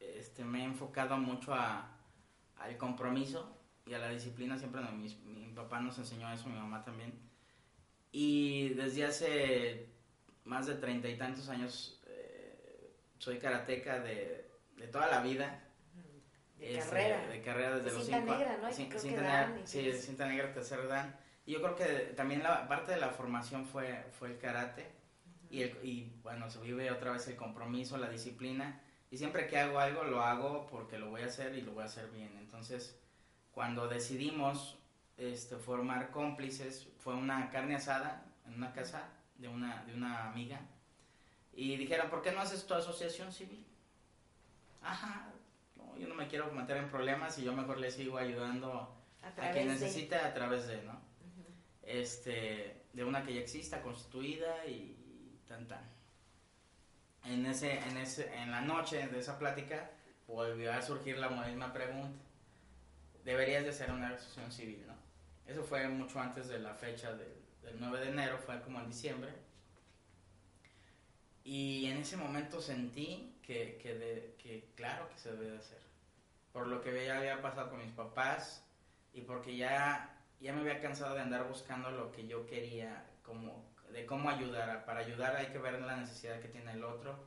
este, me he enfocado mucho a, al compromiso y a la disciplina. Siempre mis- mi, papá nos enseñó eso, mi mamá también. Y desde hace más de treinta y tantos años eh, soy karateca de, de toda la vida. De Este, carrera. De carrera desde De los cinta cinco negra, ¿no? Cin- creo que cinta dan, negra, y sí, que de es- cinta negra, tercer dan. Y yo creo que también la parte de la formación fue, fue el karate. Y, el- y bueno, se vive otra vez el compromiso, la disciplina. Y siempre que hago algo, lo hago porque lo voy a hacer y lo voy a hacer bien. Entonces, cuando decidimos este, formar cómplices, fue una carne asada en una casa de una, de una amiga. Y dijeron, ¿por qué no haces tu asociación civil? Ajá, yo no me quiero meter en problemas y yo mejor le sigo ayudando A quien de- necesite a través de, ¿no? Este, de una que ya exista, constituida y, tan tan. En, ese, en, ese, en la noche de esa plática volvió a surgir la misma pregunta. Deberías de ser una asociación civil, ¿no? Eso fue mucho antes de la fecha del, del 9 de enero, fue como en diciembre. Y en ese momento sentí que, que, de- que claro que se debe de hacer. Por lo que ya había pasado con mis papás y porque ya ya me había cansado de andar buscando lo que yo quería, como de cómo ayudar. Para ayudar hay que ver la necesidad que tiene el otro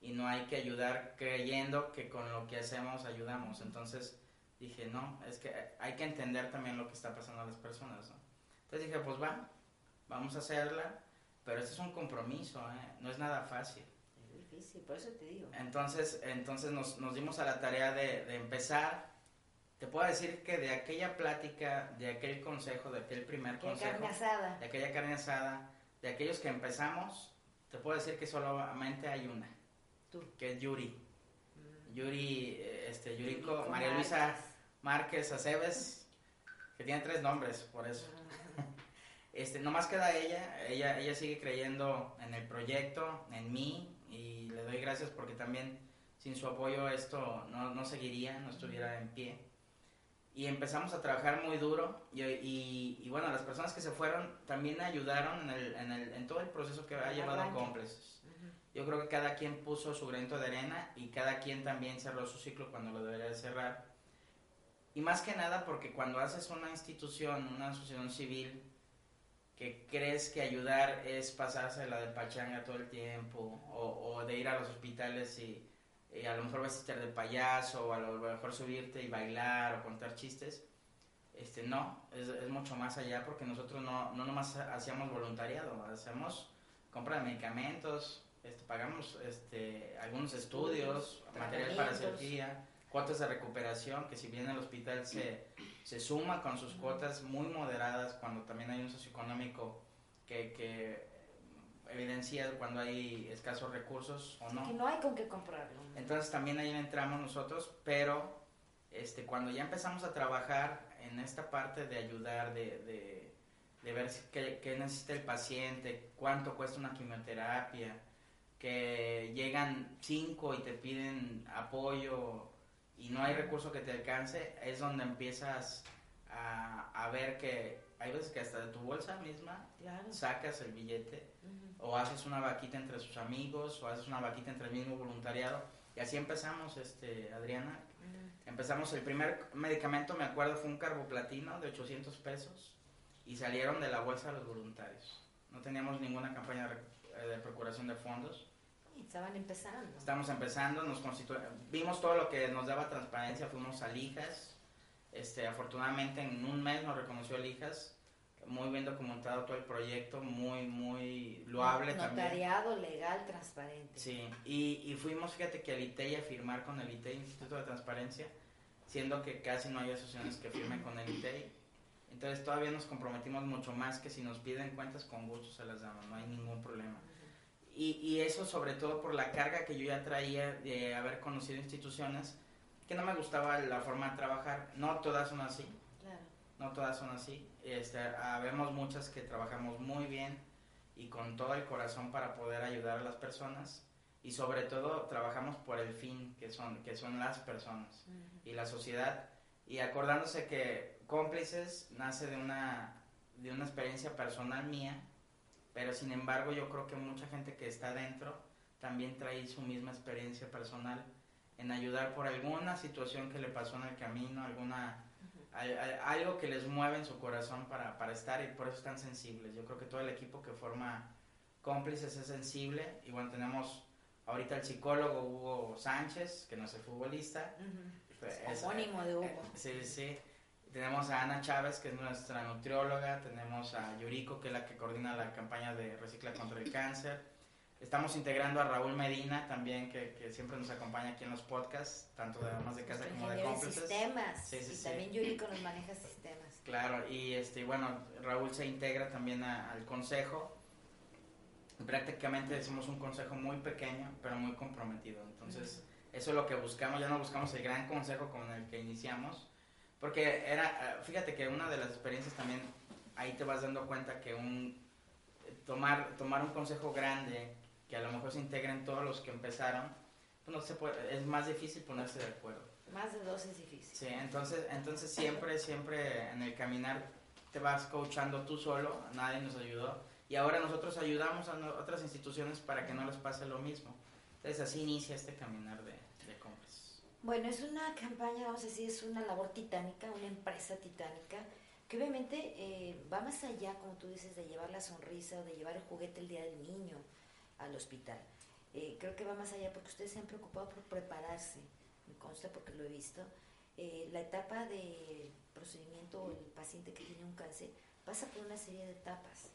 y no hay que ayudar creyendo que con lo que hacemos ayudamos. Entonces dije, no, es que hay que entender también lo que está pasando a las personas. ¿no? Entonces dije, pues va, vamos a hacerla, pero este es un compromiso, ¿eh? no es nada fácil. Difícil, por eso te digo. Entonces, entonces nos, nos dimos a la tarea de, de empezar. Te puedo decir que de aquella plática, de aquel consejo, de aquel primer consejo, carne asada. de aquella carne asada, de aquellos que empezamos, te puedo decir que solamente hay una, Tú. que es Yuri. Yuri, eh, este, Yuriko, Yuriko María Luisa Márquez. Márquez Aceves, que tiene tres nombres, por eso. (laughs) Este, nomás queda ella, ella, ella sigue creyendo en el proyecto, en mí, y le doy gracias porque también sin su apoyo esto no, no seguiría, no estuviera en pie. Y empezamos a trabajar muy duro y, y- y bueno, las personas que se fueron también ayudaron en, el, en, el- en todo el proceso que ha llevado arranque. cómplices. Ujú. Yo creo que cada quien puso su granito de arena y cada quien también cerró su ciclo cuando lo debería de cerrar. Y más que nada porque cuando haces una institución, una asociación civil, que crees que ayudar es pasársela de pachanga todo el tiempo, o, o de ir a los hospitales y, y a lo mejor vestirte de payaso, o a lo mejor subirte y bailar o contar chistes, este no, es, es mucho más allá porque nosotros no, no nomás hacíamos voluntariado, hacemos compra de medicamentos, este, pagamos este, algunos estudios, material para cirugía, cuotas de recuperación, que si bien el hospital se, se suma con sus cuotas muy moderadas cuando también hay un socioeconómico que, que evidencia cuando hay escasos recursos o no. Que no hay con qué comprarlo. Entonces también ahí entramos nosotros, pero este, cuando ya empezamos a trabajar en esta parte de ayudar, de, de, de ver si- qué, qué necesita el paciente, cuánto cuesta una quimioterapia, que llegan cinco y te piden apoyo y no hay recurso que te alcance, es donde empiezas a, a ver que hay veces que hasta de tu bolsa misma Claro. sacas el billete Ujú. o haces una vaquita entre sus amigos, o haces una vaquita entre el mismo voluntariado. Y así empezamos, este, Adriana. Ujú. Empezamos, el primer medicamento, me acuerdo, fue un carboplatino de 800 pesos y salieron de la bolsa los voluntarios. No teníamos ninguna campaña de, eh, de procuración de fondos. Estaban empezando. Estamos empezando, nos constitu- vimos todo lo que nos daba transparencia, fuimos a Lijas. Este, afortunadamente en un mes nos reconoció Lijas. Muy bien documentado todo el proyecto, muy, muy loable también. Notariado, legal, transparente. Sí, y, y fuimos, fíjate que al ITEI a firmar con el ITEI, Instituto de Transparencia, siendo que casi no hay asociaciones que firmen con el ITEI. Entonces todavía nos comprometimos mucho más que si nos piden cuentas con gusto se las damos, no hay ningún problema. Y, y eso sobre todo por la carga que yo ya traía de haber conocido instituciones que no me gustaba la forma de trabajar. No todas son así, Claro. no todas son así. Este, habemos muchas que trabajamos muy bien y con todo el corazón para poder ayudar a las personas y sobre todo trabajamos por el fin que son que son las personas Ujú. y la sociedad y acordándose que cómplices nace de una de una experiencia personal mía pero sin embargo yo creo que mucha gente que está dentro también trae su misma experiencia personal en ayudar por alguna situación que le pasó en el camino alguna algo que les mueve en su corazón para, para estar y por eso están sensibles. Yo creo que todo el equipo que forma cómplices es sensible. Y bueno, tenemos ahorita el psicólogo Hugo Sánchez, que no es el futbolista. Es- Homónimo de Hugo. eh, Sí, sí. Tenemos a Ana Chávez, que es nuestra nutrióloga. Tenemos a Yuriko, que es la que coordina la campaña de Recicla contra el Cáncer. Estamos integrando a Raúl Medina también, que, que siempre nos acompaña aquí en los podcasts, tanto de Damas de Casa como de cómplices. sistemas. Sí, sí, y sí. también Yuriko nos maneja sistemas. Claro, y este, bueno, Raúl se integra también a- al consejo. Prácticamente somos un consejo muy pequeño, pero muy comprometido. Entonces, eso es lo que buscamos. Ya no buscamos el gran consejo con el que iniciamos, Porque era, eh, fíjate que una de las experiencias también, ahí te vas dando cuenta que un, tomar, tomar un consejo grande, que a lo mejor se integren todos los que empezaron, pues no se puede, es más difícil ponerse de acuerdo. Más de dos es difícil. Sí, entonces, entonces siempre, siempre en el caminar te vas coachando tú solo, nadie nos ayudó. Y ahora nosotros ayudamos a no- otras instituciones para que no les pase lo mismo. Entonces así inicia este caminar de. Bueno, es una campaña, vamos a decir, es una labor titánica, una empresa titánica, que obviamente eh, va más allá, como tú dices, de llevar la sonrisa o de llevar el juguete el día del niño al hospital. Eh, creo que va más allá porque ustedes se han preocupado por prepararse, me consta porque lo he visto. Eh, la etapa de procedimiento o el paciente que tiene un cáncer pasa por una serie de etapas.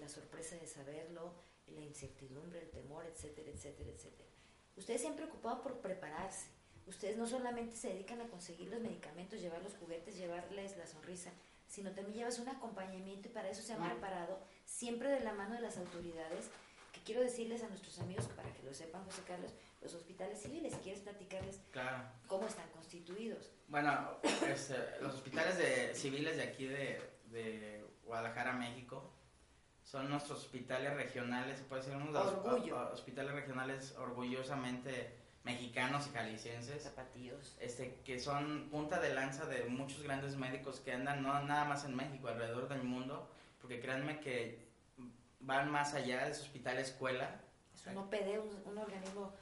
La sorpresa de saberlo, la incertidumbre, el temor, etcétera, etcétera, etcétera. Ustedes se han preocupado por prepararse. Ustedes no solamente se dedican a conseguir los medicamentos, llevar los juguetes, llevarles la sonrisa, sino también llevas un acompañamiento y para eso se han preparado siempre de la mano de las autoridades, que quiero decirles a nuestros amigos, para que lo sepan, José Carlos, los hospitales civiles, ¿quieres platicarles Claro. cómo están constituidos? Bueno, este, los hospitales de, civiles de aquí de, de Guadalajara, México, son nuestros hospitales regionales, puede decir uno de los Orgullo. ho- hospitales regionales orgullosamente mexicanos y jaliscienses. Zapatillos. este, que son punta de lanza de muchos grandes médicos que andan no nada más en México, alrededor del mundo, porque créanme que van más allá de su hospital escuela, Es un OPD, un, un organismo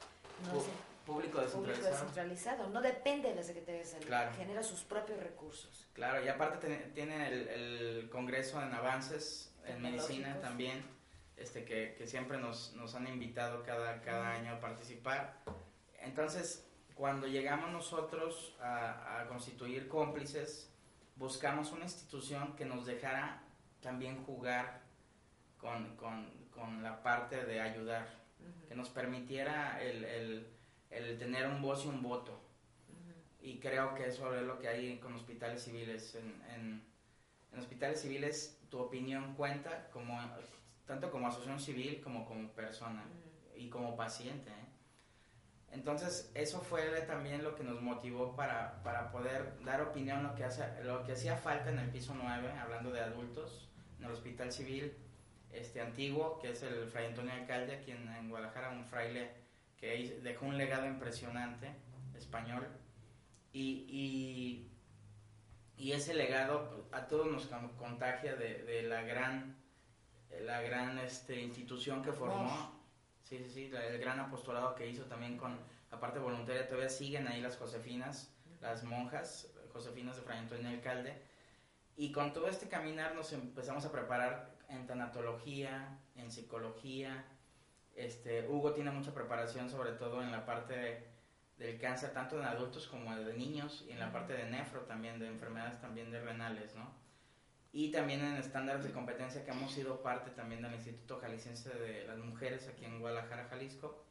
no pu- sé, público público descentralizado. descentralizado, no depende de la Secretaría de Salud, Claro. genera sus propios recursos. Claro, y aparte ten- tiene el, el Congreso en Avances en Medicina también, este, que, que siempre nos, nos han invitado cada, cada año a participar. Entonces, cuando llegamos nosotros a, a constituir cómplices, buscamos una institución que nos dejara también jugar con, con, con la parte de ayudar, que nos permitiera el, el, el tener un voz y un voto. Y creo que eso es lo que hay con hospitales civiles. En, en, en hospitales civiles tu opinión cuenta como tanto como asociación civil como como persona y como paciente. ¿eh? Entonces eso fue también lo que nos motivó para, para poder dar opinión lo que, hace, lo que hacía falta en el piso 9, hablando de adultos, en el hospital civil este antiguo, que es el Fray Antonio Alcalde, aquí en, Guadalajara, un fraile que dejó un legado impresionante español. Y, y, ese legado a todos nos con- contagia de, de la gran la gran este, institución que formó sí sí sí el gran apostolado que hizo también con la parte voluntaria todavía siguen ahí las Josefinas las monjas Josefinas de Fray Antonio Alcalde. Y con todo este caminar nos empezamos a preparar en tanatología en psicología. Este Hugo tiene mucha preparación sobre todo en la parte de- del cáncer tanto en adultos como de niños y en la parte de nefro también de enfermedades también de renales no y también en estándares de competencia que hemos sido parte también del Instituto Jalisciense de las Mujeres aquí en Guadalajara Jalisco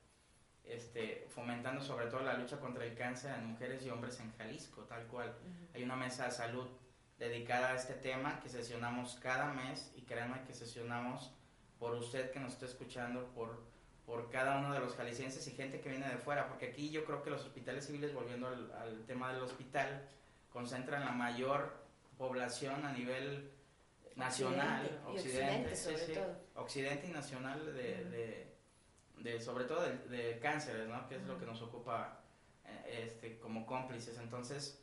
este fomentando sobre todo la lucha contra el cáncer en mujeres y hombres en Jalisco tal cual. Hay una mesa de salud dedicada a este tema que sesionamos cada mes y créanme que sesionamos por usted que nos está escuchando, por, por cada uno de los jaliscienses y gente que viene de fuera, porque aquí yo creo que los hospitales civiles, volviendo al, al tema del hospital, concentran la mayor población a nivel nacional, Occidente, y occidente, sí, sobre sí, todo. occidente y nacional de, de, de- sobre todo de, de cánceres, ¿no? que es lo que nos ocupa eh, este, como cómplices. Entonces,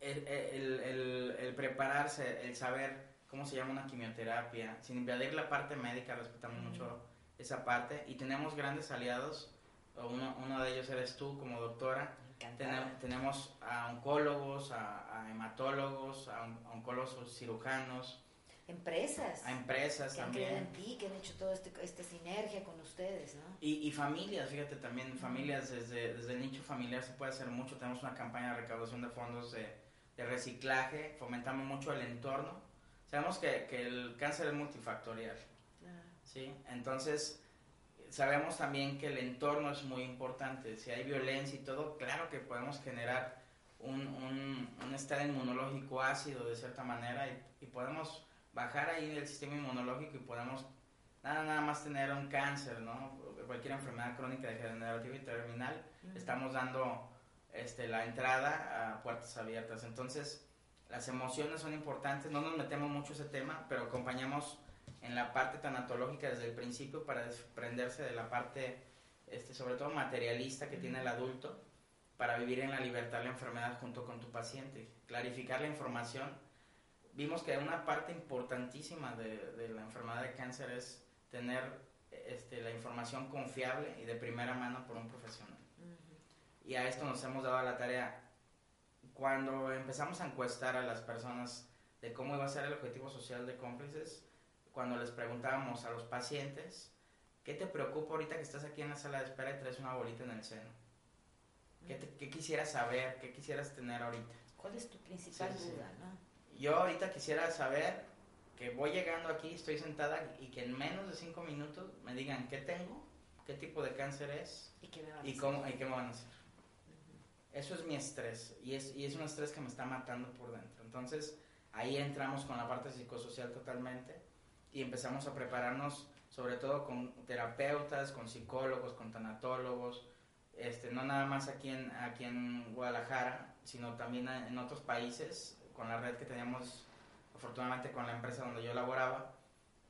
el, el, el- el prepararse, el saber cómo se llama una quimioterapia, sin invadir la parte médica, respetamos mucho esa parte y tenemos grandes aliados. Uno, uno de ellos eres tú como doctora. Encantada. Tenemos a oncólogos, a, a hematólogos, a, on- a oncólogos cirujanos, Empresas a empresas que han creído también. en ti, que han hecho toda este, esta sinergia con ustedes, ¿no? Y, y familias, fíjate también, familias desde, desde el nicho familiar se puede hacer mucho. Tenemos una campaña de recaudación de fondos de, de reciclaje, fomentamos mucho el entorno. Sabemos que, que el cáncer es multifactorial, ¿sí? Entonces, sabemos también que el entorno es muy importante. Si hay violencia y todo, claro que podemos generar un, un, un estado inmunológico ácido de cierta manera y, y podemos bajar ahí el sistema inmunológico y podemos nada, nada más tener un cáncer, ¿no? Cualquier enfermedad crónica degenerativa y terminal, estamos dando este, la entrada a puertas abiertas. Entonces, las emociones son importantes, no nos metemos mucho ese tema, pero acompañamos en la parte tanatológica desde el principio para desprenderse de la parte, este, sobre todo materialista que tiene el adulto, para vivir en la libertad de la enfermedad junto con tu paciente, clarificar la información. Vimos que una parte importantísima de, de la enfermedad de cáncer es tener este, la información confiable y de primera mano por un profesional. Y a esto nos hemos dado la tarea. Cuando empezamos a encuestar a las personas de cómo iba a ser el objetivo social de cómplices, cuando les preguntábamos a los pacientes, ¿qué te preocupa ahorita que estás aquí en la sala de espera y traes una bolita en el seno? ¿Qué, te- qué quisieras saber? ¿Qué quisieras tener ahorita? ¿Cuál es tu principal Sí, sí. duda, no? Yo ahorita quisiera saber que voy llegando aquí, estoy sentada y que en menos de cinco minutos me digan qué tengo, qué tipo de cáncer es ¿Y qué me va a y cómo y qué me van a hacer. Eso es mi estrés y es, y es un estrés que me está matando por dentro. Entonces ahí entramos con la parte psicosocial totalmente y empezamos a prepararnos sobre todo con terapeutas, con psicólogos, con tanatólogos, este, no nada más aquí en, aquí en Guadalajara, sino también en otros países, con la red que teníamos afortunadamente con la empresa donde yo laboraba,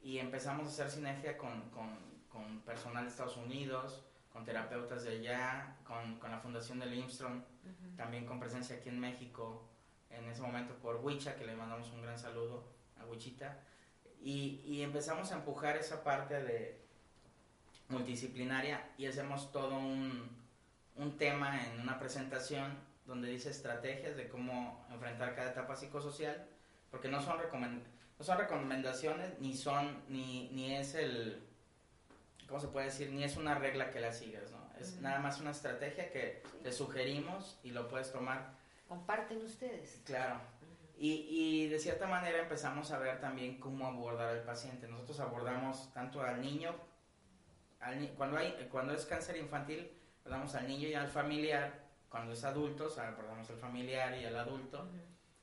y empezamos a hacer sinergia con, con, con personal de Estados Unidos, con terapeutas de allá, con, con la fundación del Limstrom, Ujú. también con presencia aquí en México, en ese momento por Huicha, que le mandamos un gran saludo a Huichita, y, y empezamos a empujar esa parte de multidisciplinaria y hacemos todo un, un tema en una presentación donde dice estrategias de cómo enfrentar cada etapa psicosocial, porque no son, recomen- no son recomendaciones ni son ni, ni es el ¿cómo se puede decir? Ni es una regla que la sigas, ¿no? Es Ujú. nada más una estrategia que te sugerimos y lo puedes tomar, Comparten ustedes. claro. Y, y de cierta manera empezamos a ver también cómo abordar al paciente. Nosotros abordamos tanto al niño, al ni- cuando, hay, cuando es cáncer infantil, abordamos al niño y al familiar. Cuando es adulto, abordamos al familiar y al adulto.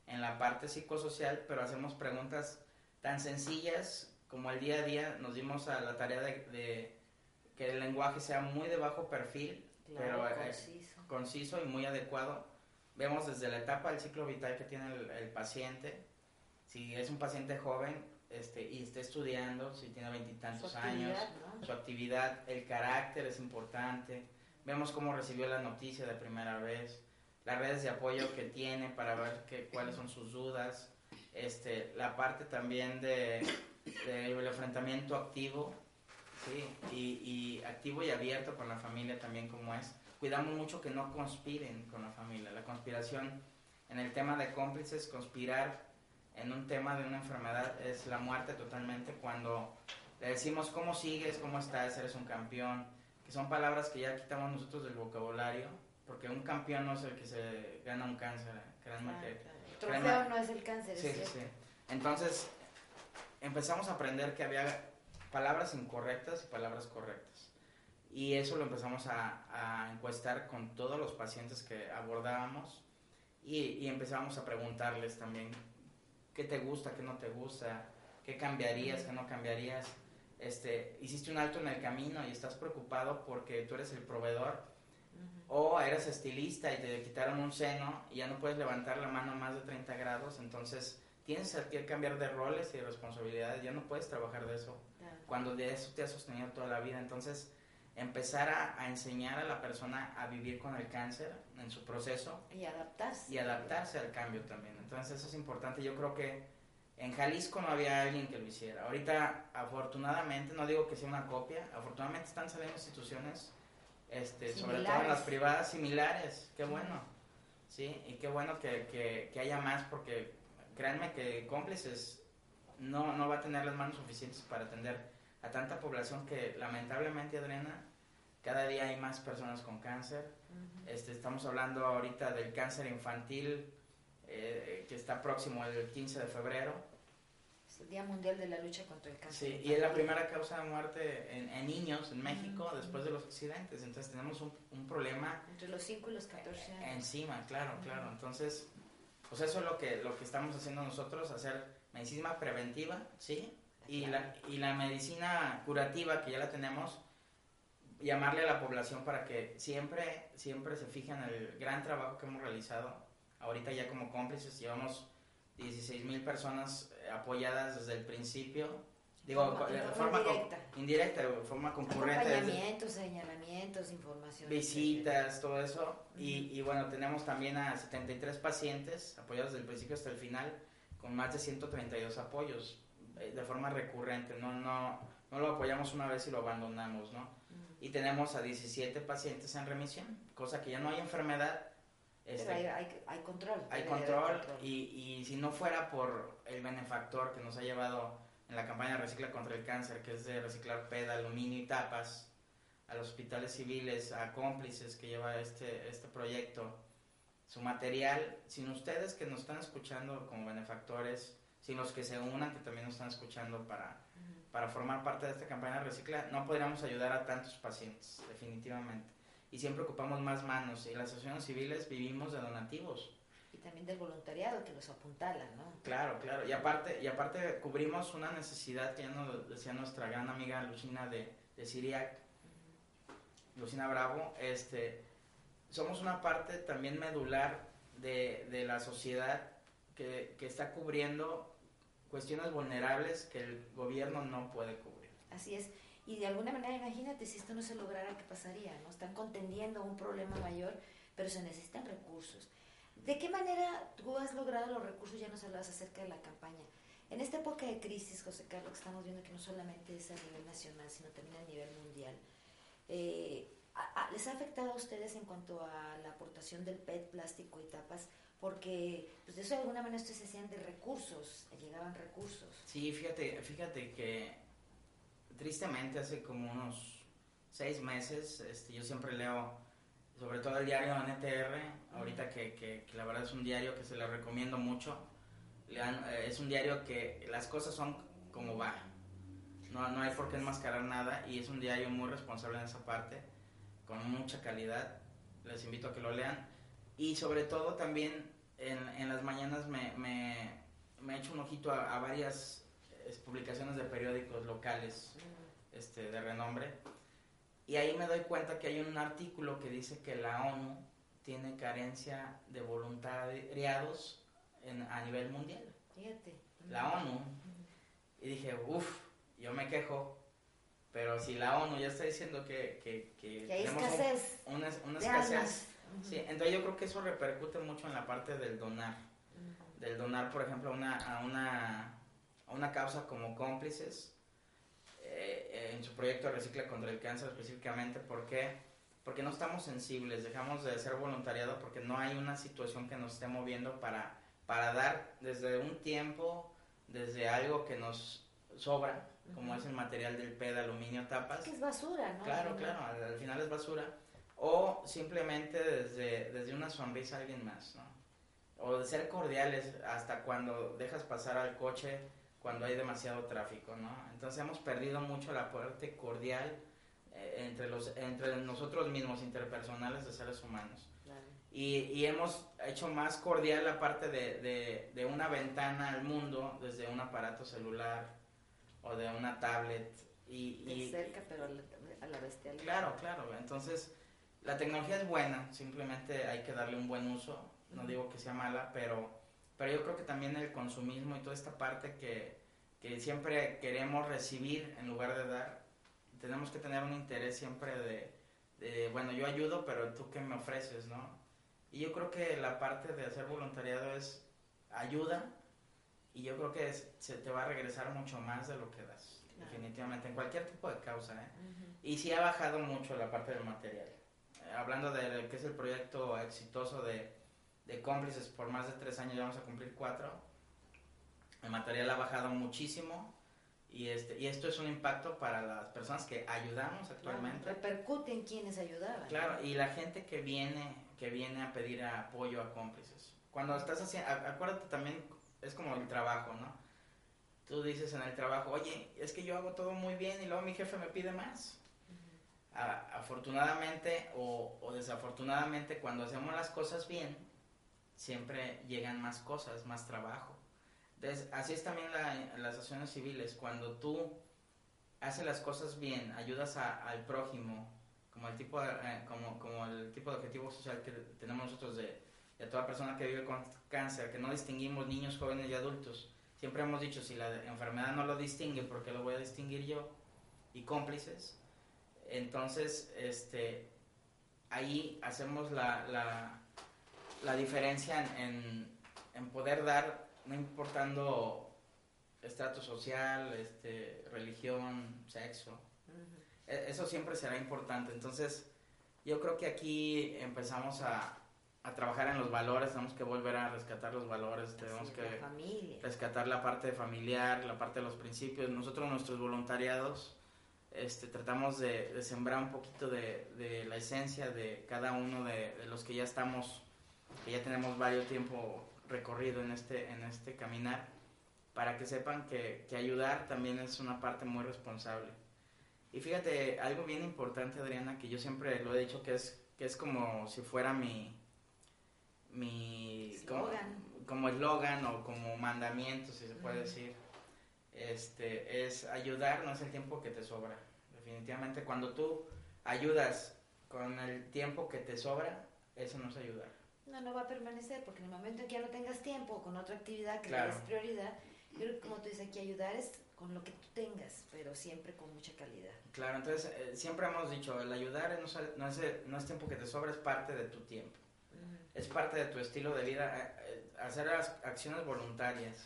En la parte psicosocial, pero hacemos preguntas tan sencillas como el día a día. Nos dimos a la tarea de, de que el lenguaje sea muy de bajo perfil, Claro, pero eh, conciso y muy adecuado. Vemos desde la etapa del ciclo vital que tiene el, el paciente, si es un paciente joven este, y está estudiando, si tiene veintitantos años, ¿no? su actividad, el carácter es importante. Vemos cómo recibió la noticia de primera vez, las redes de apoyo que tiene para ver que, cuáles son sus dudas, este, la parte también de, de el enfrentamiento activo, sí, y, y activo y abierto con la familia también como es. Cuidamos mucho que no conspiren con la familia. La conspiración en el tema de cómplices, conspirar en un tema de una enfermedad es la muerte totalmente cuando le decimos cómo sigues, cómo estás, eres un campeón, que son palabras que ya quitamos nosotros del vocabulario, porque un campeón no es el que se gana un cáncer, créanme Ah, que... claro. El créanme- trofeo no es el cáncer, Sí, sí, sí. Entonces, empezamos a aprender que había palabras incorrectas y palabras correctas. Y eso lo empezamos a, a encuestar con todos los pacientes que abordábamos y, y empezamos a preguntarles también qué te gusta, qué no te gusta, qué cambiarías, qué no cambiarías. Este, hiciste un alto en el camino y estás preocupado porque tú eres el proveedor Ujú. o eres estilista y te quitaron un seno y ya no puedes levantar la mano a más de 30 grados, entonces tienes que cambiar de roles y de responsabilidades, ya no puedes trabajar de eso, cuando de eso te has sostenido toda la vida, entonces empezar a, a enseñar a la persona a vivir con el cáncer en su proceso Y adaptarse. y adaptarse al cambio también, entonces eso es importante, yo creo que en Jalisco no había alguien que lo hiciera, ahorita afortunadamente, no digo que sea una copia, afortunadamente están saliendo instituciones este, sobre todo en las privadas similares, qué bueno, sí, y qué bueno que, que, que haya más porque créanme que cómplices no, no va a tener las manos suficientes para atender a tanta población que lamentablemente, Adriana, cada día hay más personas con cáncer, este, estamos hablando ahorita del cáncer infantil eh, que está próximo el 15 de febrero, Es el Día Mundial de la Lucha contra el Cáncer. Sí, y es la primera causa de muerte en, en niños en México después de los accidentes. Entonces tenemos un, un problema Entre los 5 y los 14 años. encima, claro, claro. Entonces, pues eso es lo que, lo que estamos haciendo nosotros, hacer medicina preventiva, ¿sí? Y la, y la medicina curativa, que ya la tenemos, llamarle a la población para que siempre, siempre se fijen en el gran trabajo que hemos realizado. Ahorita ya como cómplices llevamos 16 mil personas eh, apoyadas desde el principio. Digo, Forma- de co- indirecta. de forma concurrente. Acompañamientos, señalamientos, información. visitas, todo eso. Y, y bueno, tenemos también a 73 pacientes apoyados desde el principio hasta el final, con más de 132 apoyos eh, de forma recurrente. No, no, no lo apoyamos una vez y lo abandonamos, ¿no? Y tenemos a 17 pacientes en remisión, cosa que ya no hay enfermedad. Pero este, hay, hay, hay control. hay control y, y si no fuera por el benefactor que nos ha llevado en la campaña Recicla contra el Cáncer, que es de reciclar PED, aluminio y tapas, a los hospitales civiles, a cómplices que lleva este, este proyecto, su material, sin ustedes que nos están escuchando como benefactores, sin los que se unan que también nos están escuchando para, para formar parte de esta campaña Recicla, no podríamos ayudar a tantos pacientes, definitivamente. Y siempre ocupamos más manos y las asociaciones civiles vivimos de donativos. Y también del voluntariado que los apuntala, ¿no? Claro, claro. Y aparte, y aparte cubrimos una necesidad que ya nos decía nuestra gran amiga Lucina de, de Siriac, Lucina Bravo, este, somos una parte también medular de, de la sociedad que, que está cubriendo cuestiones vulnerables que el gobierno no puede cubrir. Así es. Y de alguna manera, imagínate, si esto no se lograra, ¿qué pasaría? ¿no? Están contendiendo un problema mayor, pero se necesitan recursos. ¿De qué manera tú has logrado los recursos? Ya nos hablabas acerca de la campaña. En esta época de crisis, José Carlos, que estamos viendo que no solamente es a nivel nacional, sino también a nivel mundial, eh, ¿les ha afectado a ustedes en cuanto a la aportación del PET, plástico y tapas? Porque pues de eso de alguna manera ustedes se hacían de recursos, llegaban recursos. Sí, fíjate, fíjate que tristemente hace como unos seis meses, este, yo siempre leo, sobre todo el diario NTR, ahorita que, que- que la verdad es un diario que se le recomiendo mucho. Lean, eh, es un diario que las cosas son como va. No, no hay por qué enmascarar nada y es un diario muy responsable en esa parte, con mucha calidad. Les invito a que lo lean. Y sobre todo también en, en las mañanas me, me, me echo un ojito a, a varias publicaciones de periódicos locales este, de renombre. Y ahí me doy cuenta que hay un artículo que dice que la ONU tiene carencia de voluntariados en, a nivel mundial. Fíjate. La ONU. Y dije, uff, yo me quejo. Pero si la ONU ya está diciendo que, que, que Que hay tenemos un- escasez una, una escasez. Sí, entonces yo creo que eso repercute mucho en la parte del donar. Del donar, por ejemplo, a una, a una, a una causa como cómplices, eh, en su proyecto Recicla contra el Cáncer específicamente. ¿Por qué? Porque no estamos sensibles, dejamos de ser voluntariado porque no hay una situación que nos esté moviendo para, para dar desde un tiempo, desde algo que nos sobra, como es el material del PED, aluminio, tapas. Que es basura, ¿no? Claro, claro, al, al final es basura. O simplemente desde, desde una sonrisa a alguien más, ¿no? O de ser cordiales hasta cuando dejas pasar al coche cuando hay demasiado tráfico, ¿no? Entonces hemos perdido mucho la parte cordial eh, entre, los, entre nosotros mismos, interpersonales de seres humanos. Claro. Y, y hemos hecho más cordial la parte de, de, de una ventana al mundo desde un aparato celular o de una tablet. Y, De y, cerca, pero a la, a la bestialidad. Claro, claro. Entonces, la tecnología es buena, simplemente hay que darle un buen uso. No digo que sea mala, pero, pero yo creo que también el consumismo y toda esta parte que, que siempre queremos recibir en lugar de dar, tenemos que tener un interés siempre de, de, bueno, yo ayudo, pero tú qué me ofreces, ¿no? Y yo creo que la parte de hacer voluntariado es ayuda y yo creo que es- se te va a regresar mucho más de lo que das, Claro. definitivamente, en cualquier tipo de causa, ¿eh? Ujú. Y sí ha bajado mucho la parte del material. Hablando de que es el proyecto exitoso de, de cómplices por más de tres años, ya vamos a cumplir cuatro. El material ha bajado muchísimo y, este, y esto es un impacto para las personas que ayudamos actualmente. Repercute en quienes ayudaban. Claro, y la gente que viene, que viene a pedir apoyo a cómplices. Cuando estás haciendo, acuérdate también, es como el trabajo, ¿no? Tú dices en el trabajo, oye, es que yo hago todo muy bien y luego mi jefe me pide más. Afortunadamente o, o desafortunadamente, cuando hacemos las cosas bien, siempre llegan más cosas, más trabajo. Entonces, así es también la- las asociaciones civiles. Cuando tú haces las cosas bien, ayudas a- al prójimo como el tipo de, eh, como, como el tipo de objetivo social que tenemos nosotros de, de toda persona que vive con cáncer, que no distinguimos niños, jóvenes y adultos. Siempre hemos dicho, si la enfermedad no lo distingue, ¿por qué lo voy a distinguir yo? Y cómplices. Entonces, este, ahí hacemos la, la, la diferencia en, en, poder dar, no importando estrato social, este, religión, sexo. E- Eso siempre será importante. Entonces, yo creo que aquí empezamos a, a trabajar en los valores, tenemos que volver a rescatar los valores, tenemos que la rescatar la parte familiar, la parte de los principios. Nosotros, nuestros voluntariados, este, tratamos de, de sembrar un poquito de, de la esencia de cada uno de, de los que ya estamos, que ya tenemos varios tiempo recorrido en este, en este caminar, para que sepan que, que ayudar también es una parte muy responsable. Y fíjate, algo bien importante, Adriana, que yo siempre lo he dicho, que es, que es como si fuera mi... mi como- Eslogan. como eslogan o como mandamiento, si se puede decir, este, es ayudar no es el tiempo que te sobra. Definitivamente cuando tú ayudas con el tiempo que te sobra, eso no es ayudar. No, no va a permanecer porque en el momento en que ya no tengas tiempo con otra actividad que Claro. des prioridad, yo creo que como tú dices aquí, ayudar es con lo que tú tengas, pero siempre con mucha calidad. Claro, entonces eh, siempre hemos dicho, el ayudar no es, no, es, no es tiempo que te sobra, es parte de tu tiempo. Es parte de tu estilo de vida, eh, eh, hacer las acciones voluntarias,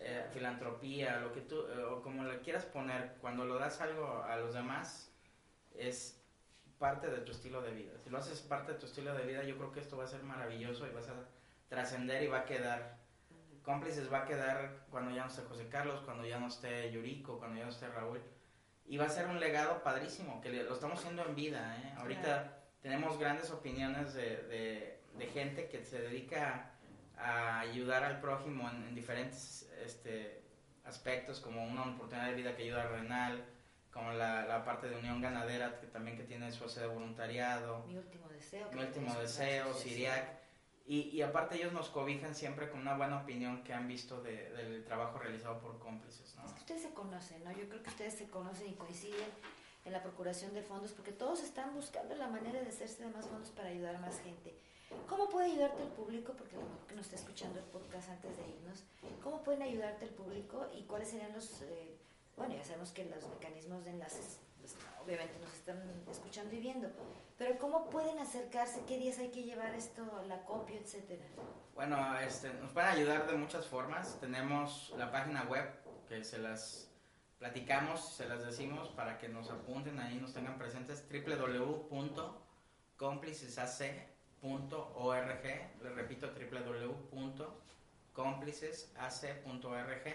eh, filantropía, lo que tú, eh, o como le quieras poner, cuando lo das algo a los demás, es parte de tu estilo de vida. Si lo haces parte de tu estilo de vida, yo creo que esto va a ser maravilloso y vas a trascender y va a quedar. Cómplices va a quedar cuando ya no esté José Carlos, cuando ya no esté Yuriko, cuando ya no esté Raúl. Y va a ser un legado padrísimo, que lo estamos haciendo en vida. ¿eh? Ahorita Claro. tenemos grandes opiniones de, de- de gente que se dedica a ayudar al prójimo en, en diferentes este, aspectos, como una oportunidad de vida que ayuda a Renal, como la, la parte de Unión Ganadera, que también que tiene su sede de voluntariado, Mi último deseo. Mi último deseo. Siriac. Y, y aparte ellos nos cobijan siempre con una buena opinión que han visto de- del trabajo realizado por cómplices. ¿no? Es que ustedes se conocen, ¿no? Yo creo que ustedes se conocen y coinciden en la procuración de fondos porque todos están buscando la manera de hacerse de más fondos para ayudar a más gente. ¿Cómo puede ayudarte el público? Porque a lo mejor que nos está escuchando el podcast antes de irnos, ¿cómo pueden ayudarte el público y cuáles serían los, eh, bueno, ya sabemos que los mecanismos de enlaces, pues, obviamente nos están escuchando y viendo, pero ¿cómo pueden acercarse? ¿Qué días hay que llevar esto, la copia, etcétera? Bueno, este, nos pueden ayudar de muchas formas. Tenemos la página web que se las platicamos, se las decimos para que nos apunten ahí, nos tengan presentes www.cómplicesac.org. Les repito www.cómplicesac.org.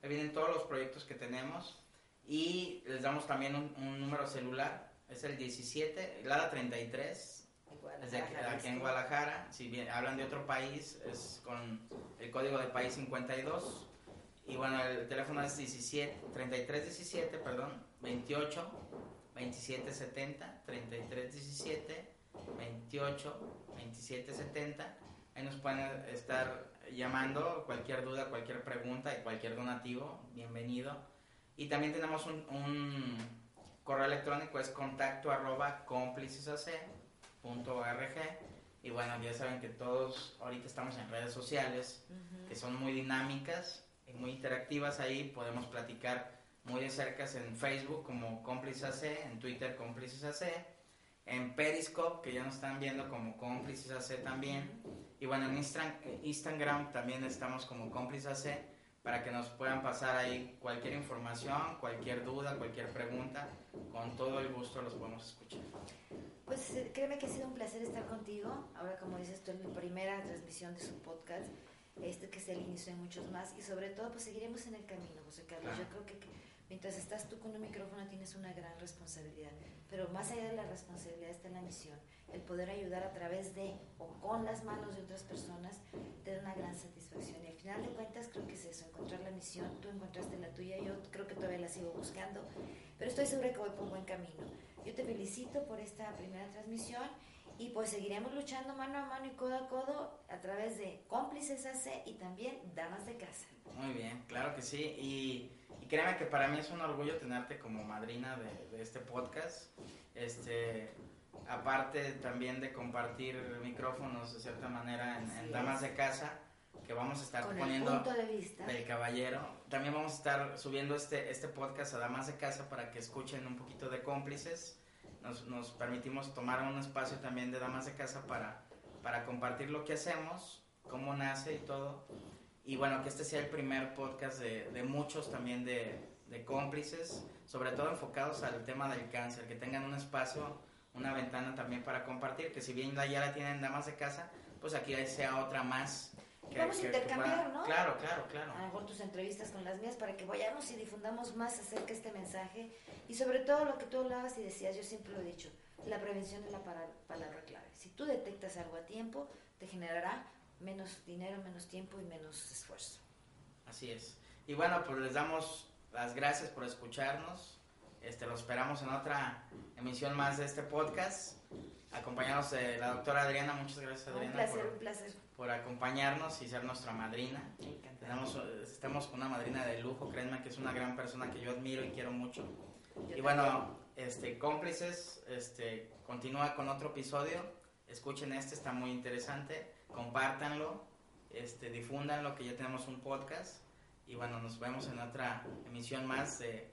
Ahí vienen todos los proyectos que tenemos y les damos también un, un número celular. Es el 17, el ADA 33, Igual, desde aquí, aquí en. Guadalajara, si bien hablan de otro país, es con el código de país 52. Y bueno, el teléfono es 17, 3317, perdón, 28 27 70, 33 17, 28 27 70. Ahí nos pueden estar llamando, cualquier duda, cualquier pregunta y cualquier donativo, bienvenido. Y también tenemos un, un correo electrónico, es contacto arroba. Y bueno, ya saben que todos ahorita estamos en redes sociales que son muy dinámicas y muy interactivas ahí. Podemos platicar muy de cerca en Facebook como Cómplices AC, en Twitter Cómplices AC, en Periscope, que ya nos están viendo como Cómplices AC también. Y bueno, en eh, Instagram también estamos como Cómplices AC para que nos puedan pasar ahí cualquier información, cualquier duda, cualquier pregunta. Con todo el gusto los podemos escuchar. Pues eh, créeme que ha sido un placer estar contigo. Ahora, como dices tú, es mi primera transmisión de su podcast, este que es el inicio de muchos más. Y sobre todo, pues seguiremos en el camino, José Carlos. Claro. Yo creo que mientras estás tú con un micrófono tienes una gran responsabilidad. Pero más allá de la responsabilidad está la misión. El poder ayudar a través de o con las manos de otras personas te da una gran satisfacción. Y al final de cuentas creo que es eso, encontrar la misión. Tú encontraste la tuya, yo creo que todavía la sigo buscando. Pero estoy segura que voy por buen camino. Yo te felicito por esta primera transmisión y pues seguiremos luchando mano a mano y codo a codo a través de cómplices AC y también damas de casa. Muy bien, claro que sí. Y, y créeme que para mí es un orgullo tenerte como madrina de, de este podcast. Este, aparte también de compartir micrófonos de cierta manera en, Damas de Casa, que vamos a estar Con el poniendo punto de vista. del caballero. También vamos a estar subiendo este, este podcast a Damas de Casa para que escuchen un poquito de cómplices. Nos, nos permitimos tomar un espacio también de Damas de Casa para, para compartir lo que hacemos, cómo nace y todo. Y bueno, que este sea el primer podcast de, de muchos también de, de cómplices, sobre todo enfocados al tema del cáncer, que tengan un espacio, una ventana también para compartir, que si bien ya la tienen Damas de Casa, pues aquí sea otra más. Que- Vamos a intercambiar, ¿no? Claro, claro, claro. a lo mejor tus entrevistas con las mías para que vayamos y difundamos más acerca de este mensaje y sobre todo lo que tú hablabas y decías, yo siempre lo he dicho, la prevención es la palabra clave. Si tú detectas algo a tiempo, te generará menos dinero, menos tiempo y menos esfuerzo. Así es. Y bueno, pues les damos las gracias por escucharnos. Este, lo esperamos en otra emisión más de este podcast. Acompañados de la doctora Adriana. Muchas gracias, Un Adriana, placer, por, un placer. Por acompañarnos y ser nuestra madrina. Tenemos, estamos con una madrina de lujo, créanme que es una gran persona que yo admiro y quiero mucho. Yo Y bueno, este, cómplices, este, continúa con otro episodio. Escuchen este, está muy interesante. Compártanlo, este, difúndanlo, que ya tenemos un podcast. Y bueno, nos vemos en otra emisión más de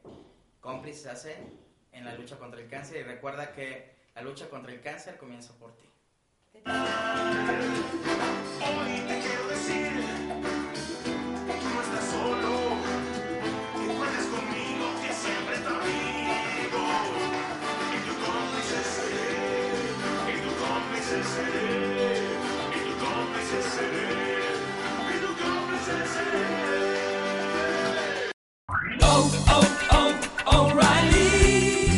Cómplices AC en la lucha contra el cáncer. Y recuerda que la lucha contra el cáncer comienza por ti. holy